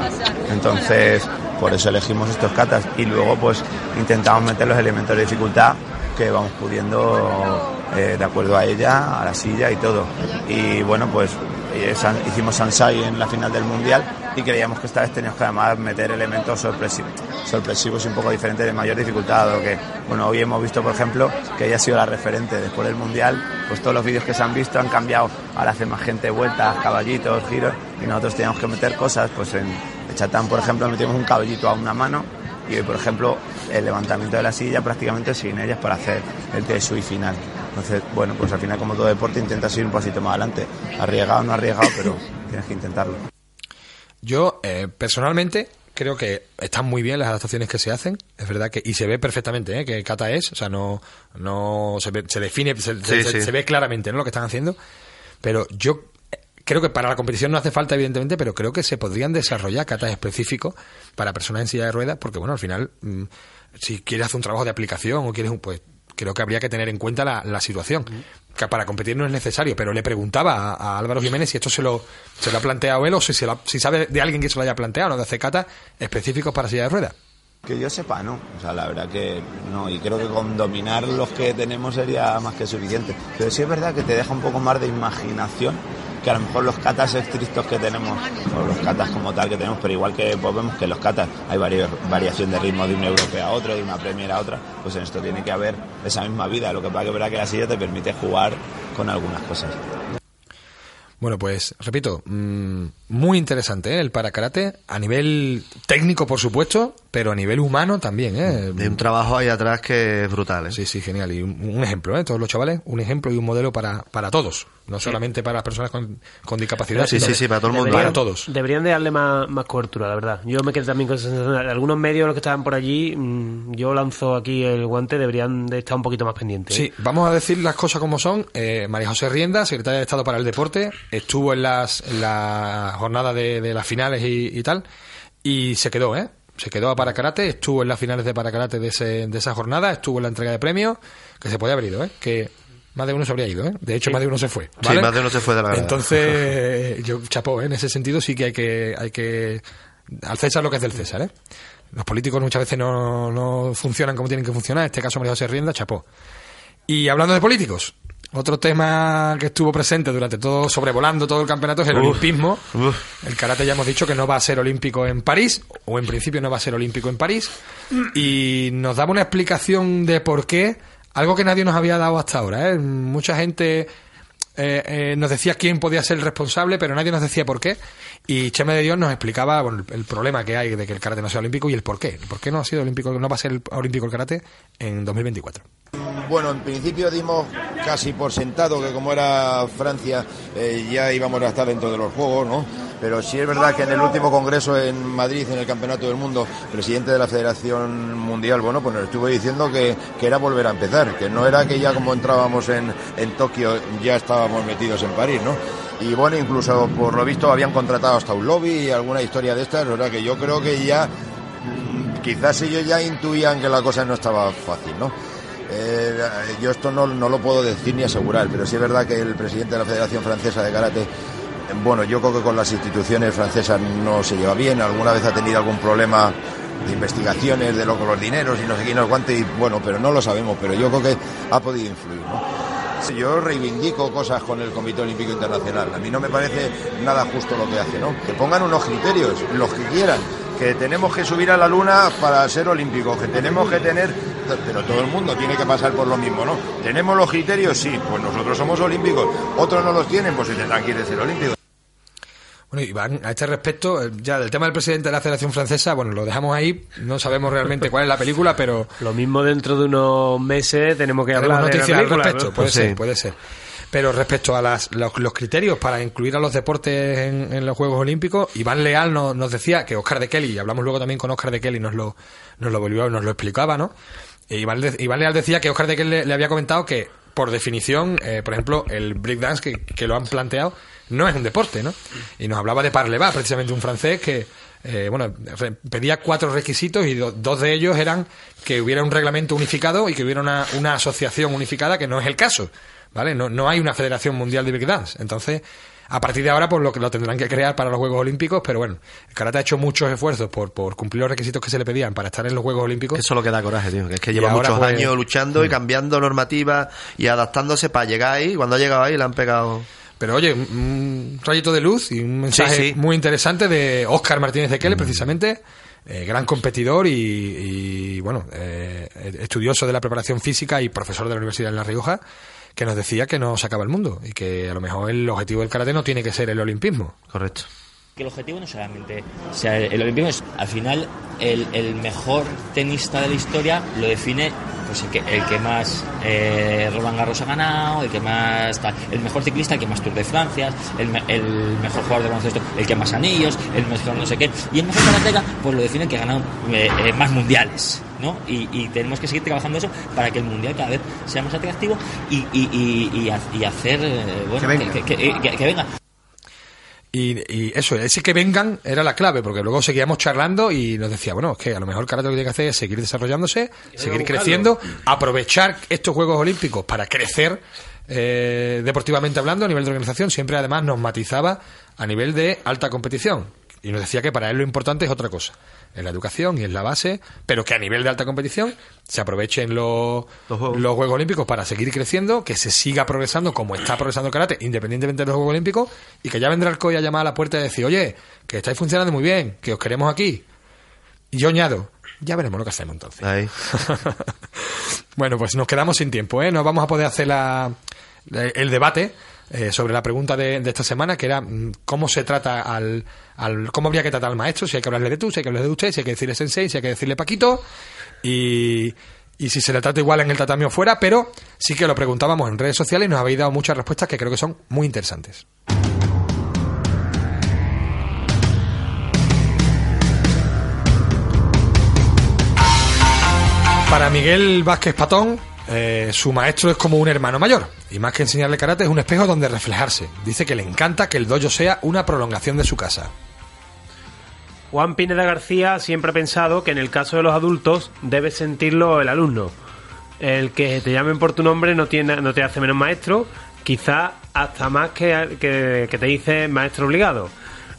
Entonces, por eso elegimos estos katas y luego pues intentamos meter los elementos de dificultad que vamos pudiendo eh, de acuerdo a ella, a la silla y todo. Y bueno, pues eh, hicimos Sansai en la final del Mundial y creíamos que esta vez teníamos que además meter elementos sorpresi- sorpresivos y un poco diferentes de mayor dificultad. dado que, bueno, hoy hemos visto, por ejemplo, que ella ha sido la referente después del Mundial, pues todos los vídeos que se han visto han cambiado, ahora hace más gente vueltas, caballitos, giros, y nosotros teníamos que meter cosas, pues en Chatán, por ejemplo, metimos un caballito a una mano y hoy, por ejemplo, el levantamiento de la silla prácticamente sin ellas para hacer el T-Sui final. Entonces, bueno, pues al final como todo deporte intentas ir un pasito más adelante. Arriesgado o no arriesgado, pero tienes que intentarlo. Yo, eh, personalmente, creo que están muy bien las adaptaciones que se hacen. Es verdad que, y se ve perfectamente, ¿eh? que kata es, o sea, no, no, se, ve- se define, se, se- Sí, sí. se ve claramente, ¿no? Lo que están haciendo. Pero yo creo que para la competición no hace falta, evidentemente, pero creo que se podrían desarrollar katas específicos para personas en silla de ruedas, porque bueno, al final, mm, si quieres hacer un trabajo de aplicación o quieres un, pues, creo que habría que tener en cuenta la, situación. Que para competir no es necesario, pero le preguntaba a, Álvaro Jiménez si esto se lo, se lo ha planteado él o si, se lo sabe de alguien que se lo haya planteado. De hacer katas específicos para silla de ruedas. Que yo sepa, no. O sea, la verdad que no. Y creo que con dominar los que tenemos sería más que suficiente. Pero sí es verdad que te deja un poco más de imaginación que a lo mejor los catas estrictos que tenemos, o los catas como tal que tenemos, pero igual que pues, vemos que en los catas hay variación de ritmo de un europeo a otro, de una Premier a otra, pues en esto tiene que haber esa misma vida. Lo que pasa que es verdad que la silla te permite jugar con algunas cosas. Bueno, pues repito, mm, muy interesante ¿eh? el parakarate, a nivel técnico por supuesto, pero a nivel humano también. ¿eh? Hay un trabajo ahí atrás que es brutal. ¿eh? Sí, sí, genial. Y un, un ejemplo, ¿eh? todos los chavales, un ejemplo y un modelo para, para todos, no solamente para las personas con, con discapacidad, Sí, sino sí, sí, para todo el mundo. Para todos. Deberían de darle más, más cobertura, la verdad. Yo me quedé también con esa sensación. Algunos medios, los que estaban por allí, mm, yo lanzo aquí el guante, deberían de estar un poquito más pendientes. ¿eh? Sí, vamos a decir las cosas como son. Eh, María José Rienda, secretaria de Estado para el Deporte, estuvo en las, en la jornada de, de las finales y, y tal, y se quedó, ¿eh? Se quedó a Parakarate, estuvo en las finales de Parakarate de, ese, de esa jornada, estuvo en la entrega de premios, que se podía haber ido, ¿eh? Que más de uno se habría ido, ¿eh? De hecho, más de uno se fue. Sí, más de uno se fue de la verdad. Entonces, yo chapó, ¿eh? En ese sentido sí que hay que, hay que, al César lo que es del César, ¿eh? Los políticos muchas veces no, no funcionan como tienen que funcionar, en este caso María José Rienda, chapó. Y hablando de políticos, otro tema que estuvo presente durante todo, sobrevolando todo el campeonato es el Uf, olimpismo. El karate ya hemos dicho que no va a ser olímpico en París, o en principio no va a ser olímpico en París. Y nos daba una explicación de por qué, algo que nadie nos había dado hasta ahora. ¿eh? Mucha gente eh, eh, nos decía quién podía ser el responsable, pero nadie nos decía por qué. Y Chema de Dios nos explicaba el, problema que hay de que el karate no sea olímpico y el por qué. ¿Por qué no ha sido olímpico, no va a ser olímpico el karate en 2024? Bueno, en principio dimos casi por sentado que como era Francia eh, ya íbamos a estar dentro de los Juegos, ¿no? Pero sí es verdad que en el último congreso en Madrid, en el Campeonato del Mundo, el presidente de la Federación Mundial, bueno, pues nos estuvo diciendo que, que era volver a empezar, que no era que ya como entrábamos en, en Tokio ya estábamos metidos en París, ¿no? Y bueno, incluso por lo visto habían contratado hasta un lobby y alguna historia de estas, o sea que yo creo que ya quizás ellos ya intuían que la cosa no estaba fácil, ¿no? Eh, yo esto no, no lo puedo decir ni asegurar, pero sí es verdad que el presidente de la Federación Francesa de Karate, bueno, yo creo que con las instituciones francesas no se lleva bien, alguna vez ha tenido algún problema de investigaciones de lo con los dineros y no sé qué, y no sé cuánto, y bueno, pero no lo sabemos, pero yo creo que ha podido influir, ¿no? Yo reivindico cosas con el Comité Olímpico Internacional. A mí no me parece nada justo lo que hace, ¿no? Que pongan unos criterios, los que quieran. Que tenemos que subir a la luna para ser olímpicos, que tenemos que tener. Pero todo el mundo tiene que pasar por lo mismo, ¿no? ¿Tenemos los criterios? Sí, pues nosotros somos olímpicos. Otros no los tienen, pues se tendrán que ir de ser olímpicos. Bueno, Iván, a este respecto, eh, ya del tema del presidente de la Federación Francesa, bueno, lo dejamos ahí, no sabemos realmente cuál es la película, pero... Lo mismo dentro de unos meses tenemos que hablar de la noticias al película, respecto, ¿no? puede Pues ser, sí. puede ser. Pero respecto a las, los, los criterios para incluir a los deportes en, en los Juegos Olímpicos, Iván Leal nos, nos decía que Oscar de Kelly, y hablamos luego también con Oscar de Kelly, nos lo, nos lo volvió, nos lo explicaba, ¿no? E Iván, Leal decía que Oscar de Kelly le, le había comentado que, por definición, eh, por ejemplo, el breakdance que, que lo han planteado no es un deporte, ¿no? Y nos hablaba de Parleva, precisamente un francés que, eh, bueno, pedía cuatro requisitos y do- dos de ellos eran que hubiera un reglamento unificado y que hubiera una, una asociación unificada, que no es el caso, ¿vale? No, no hay una federación mundial de breakdance. Entonces, a partir de ahora, pues lo que lo tendrán que crear para los Juegos Olímpicos, pero bueno, el karate ha hecho muchos esfuerzos por, por cumplir los requisitos que se le pedían para estar en los Juegos Olímpicos. Eso es lo que da coraje, tío. Que es que lleva muchos pues, años luchando y mm. cambiando normativas y adaptándose para llegar ahí. Cuando ha llegado ahí le han pegado. Pero oye, un, rayito de luz y un mensaje Sí, sí. muy interesante de Óscar Martínez de Kelle, precisamente, eh, gran competidor y, y, bueno, eh, estudioso de la preparación física y profesor de la Universidad de La Rioja, que nos decía que no se acaba el mundo y que a lo mejor el objetivo del karate no tiene que ser el olimpismo. Correcto. Que el objetivo no solamente sea el, olimpismo, es al final el, el mejor tenista de la historia lo define pues el que, el que más eh, Roland Garros ha ganado, el que más tal, el mejor ciclista, el que más Tour de Francia, el, el mejor jugador de baloncesto, el que más anillos, el mejor no sé qué, y el mejor karateka pues lo define el que ha ganado eh, eh, más mundiales, ¿no? Y, y tenemos que seguir trabajando eso para que el mundial cada vez sea más atractivo y, y, y, y ha- y hacer eh, bueno, Que venga. que- que- que- que venga. Y, y eso, ese que vengan era la clave, porque luego seguíamos charlando y nos decía, bueno, es que a lo mejor el karate lo que tiene que hacer es seguir desarrollándose, seguir creciendo, aprovechar estos Juegos Olímpicos para crecer eh, deportivamente hablando a nivel de organización. Siempre además nos matizaba a nivel de alta competición. Y nos decía que para él lo importante es otra cosa. Es la educación y es la base, pero que a nivel de alta competición se aprovechen los, los, Juegos. Olímpicos para seguir creciendo, que se siga progresando como está progresando el karate, independientemente de los Juegos Olímpicos, y que ya vendrá el COI a llamar a la puerta y decir, oye, que estáis funcionando muy bien, que os queremos aquí. Y yo añado, ya veremos lo que hacemos entonces. bueno, pues nos quedamos sin tiempo, ¿eh? No vamos a poder hacer la, el debate eh, sobre la pregunta de, esta semana, que era mm, cómo se trata al, cómo habría que tratar al maestro, si hay que hablarle de tú, si hay que hablarle de usted, si hay que decirle sensei, si hay que decirle Paquito, y, y si se le trata igual en el tatami fuera, pero sí que lo preguntábamos en redes sociales y nos habéis dado muchas respuestas que creo que son muy interesantes. Para Miguel Vázquez Patón, eh, su maestro es como un hermano mayor. Y más que enseñarle karate, es un espejo donde reflejarse. Dice que le encanta que el dojo sea una prolongación de su casa. Juan Pineda García siempre ha pensado que en el caso de los adultos debe sentirlo el alumno. El que te llamen por tu nombre no, te hace menos maestro, quizá hasta más que, que, te dice maestro obligado.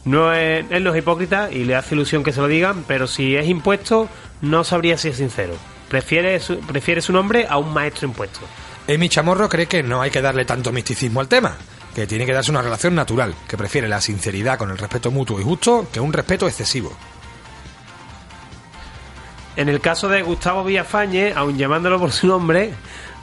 No es, él no es hipócrita y le hace ilusión que se lo digan, pero si es impuesto, no sabría si es sincero. Prefiere su, prefiere su nombre a un maestro impuesto. Emi Chamorro cree que no hay que darle tanto misticismo al tema, que tiene que darse una relación natural, que prefiere la sinceridad con el respeto mutuo y justo que un respeto excesivo. En el caso de Gustavo Villafañe, aun llamándolo por su nombre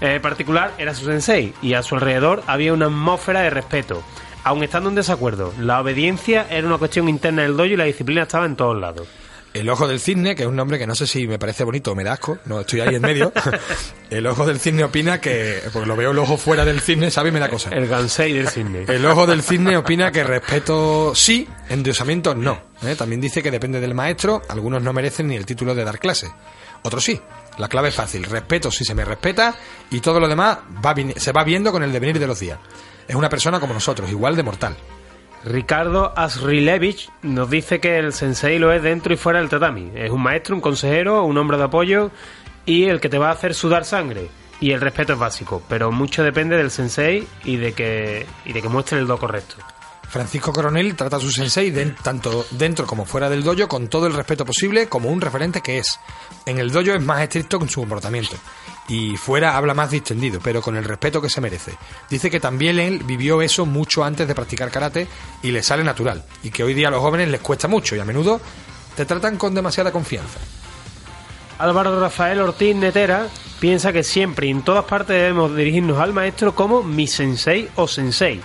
eh, particular, era su sensei y a su alrededor había una atmósfera de respeto. Aun estando en desacuerdo, la obediencia era una cuestión interna del dojo y la disciplina estaba en todos lados. El ojo del cisne, que es un nombre que no sé si me parece bonito o me da asco, no estoy ahí en medio. el ojo del cisne opina que, porque lo veo el ojo fuera del cisne, sabe y me da cosa. El gansei del cisne. El ojo del cisne opina que respeto sí, endiosamiento no. ¿eh? También dice que depende del maestro, algunos no merecen ni el título de dar clase. Otros sí. La clave es fácil, respeto si se me respeta y todo lo demás va, se va viendo con el devenir de los días. Es una persona como nosotros, igual de mortal. Ricardo Asrilevich nos dice que el sensei lo es dentro y fuera del tatami. Es un maestro, un consejero, un hombre de apoyo y el que te va a hacer sudar sangre. Y el respeto es básico, pero mucho depende del sensei y de que, y de que muestre el do correcto. Francisco Coronel trata a su sensei tanto dentro como fuera del dojo con todo el respeto posible como un referente que es. En el dojo es más estricto con su comportamiento y fuera habla más distendido, pero con el respeto que se merece. Dice que también él vivió eso mucho antes de practicar karate y le sale natural, y que hoy día a los jóvenes les cuesta mucho y a menudo te tratan con demasiada confianza. Álvaro Rafael Ortiz Netera piensa que siempre y en todas partes debemos dirigirnos al maestro como mi sensei o sensei.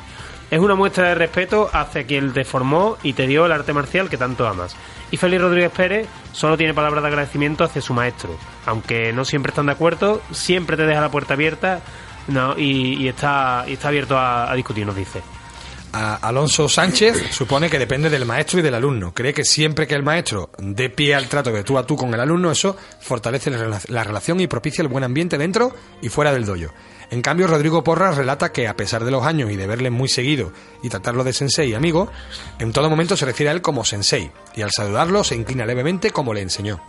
Es una muestra de respeto hacia quien te formó y te dio el arte marcial que tanto amas. Y Félix Rodríguez Pérez solo tiene palabras de agradecimiento hacia su maestro. Aunque no siempre están de acuerdo, siempre te deja la puerta abierta y, está, está abierto a, discutir, nos dice. Alonso Sánchez supone que depende del maestro y del alumno. Cree que siempre que el maestro dé pie al trato de tú a tú con el alumno, eso fortalece la relación y propicia el buen ambiente dentro y fuera del dojo. En cambio, Rodrigo Porras relata que, a pesar de los años y de verle muy seguido y tratarlo de sensei y amigo, en todo momento se refiere a él como sensei, y al saludarlo se inclina levemente como le enseñó.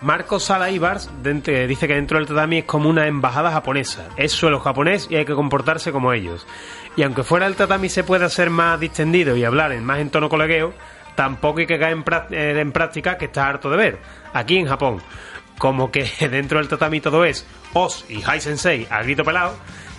Marco Sala Ibars dice que dentro del tatami es como una embajada japonesa. Es suelo japonés y hay que comportarse como ellos. Y aunque fuera el tatami se pueda ser más distendido y hablar en más en tono colegueo, tampoco hay que caer eh, en práctica que está harto de ver. Aquí en Japón como que dentro del tatami todo es os y Hai Sensei a grito pelado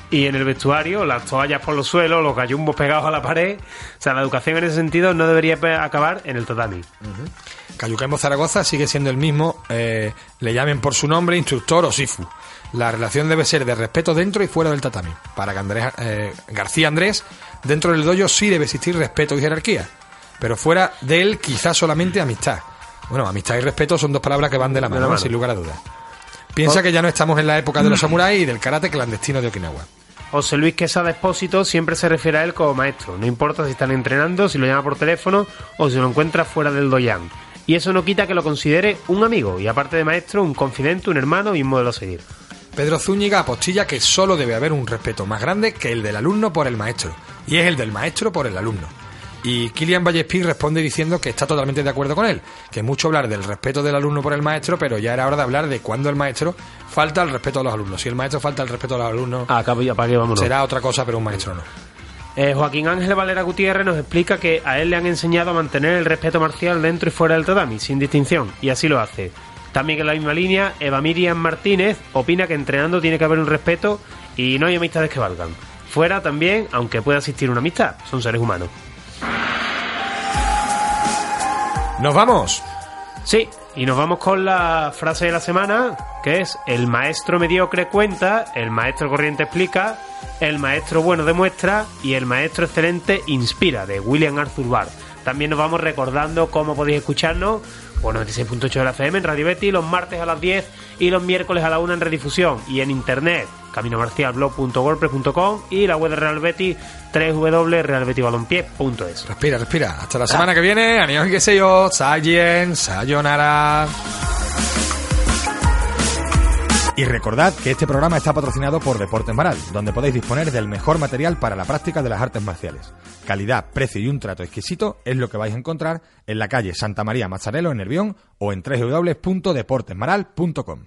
y en el vestuario las toallas por los suelos, los gallumbos pegados a la pared. O sea, la educación en ese sentido no debería acabar en el tatami. Uh Zaragoza sigue siendo el mismo, eh, le llamen por su nombre, instructor o sifu. La relación debe ser de respeto dentro y fuera del tatami. Para eh, García Andrés, dentro del dojo sí debe existir respeto y jerarquía, pero fuera de él quizás solamente amistad. Bueno, amistad y respeto son dos palabras que van de la mano, sin lugar a dudas. Piensa oh. que ya no estamos en la época de los samuráis y del karate clandestino de Okinawa. José Luis Quesada Expósito siempre se refiere a él como maestro, no importa si están entrenando, si lo llama por teléfono o si lo encuentra fuera del doyan. Y eso no quita que lo considere un amigo y aparte de maestro, un confidente, un hermano y un modelo a seguir. Pedro Zúñiga apostilla que solo debe haber un respeto más grande que el del alumno por el maestro, y es el del maestro por el alumno. Y Kilian Vallespí responde diciendo que está totalmente de acuerdo con él, que mucho hablar del respeto del alumno por el maestro, pero ya era hora de hablar de cuando el maestro falta el respeto a los alumnos. Si el maestro falta el respeto a los alumnos, ah, será otra cosa, pero un maestro no. Eh, Joaquín Ángel Valera Gutiérrez nos explica que a él le han enseñado a mantener el respeto marcial dentro y fuera del tatami, sin distinción, y así lo hace. También en la misma línea, Eva Miriam Martínez opina que entrenando tiene que haber un respeto y no hay amistades que valgan. Fuera también, aunque pueda existir una amistad, son seres humanos. ¿Nos vamos? Sí, y nos vamos con la frase de la semana, que es el maestro mediocre cuenta, el maestro corriente explica, el maestro bueno demuestra y el maestro excelente inspira, de William Arthur Barr. También nos vamos recordando cómo podéis escucharnos por 96.8 de la FM en Radio Betty los martes a las 10 y los miércoles a la 1 en redifusión y en internet caminomarcialblog.wordpress.com y la web de Real Betty www.realbettybalompié.es Respira, respira. Hasta la semana que viene. Anios y que sé yo. Sayen, sayonara. Y recordad que este programa está patrocinado por Deportes Maral, donde podéis disponer del mejor material para la práctica de las artes marciales. Calidad, precio y un trato exquisito es lo que vais a encontrar en la calle Santa María Mazzarello en Nervión o en www.deportesmaral.com.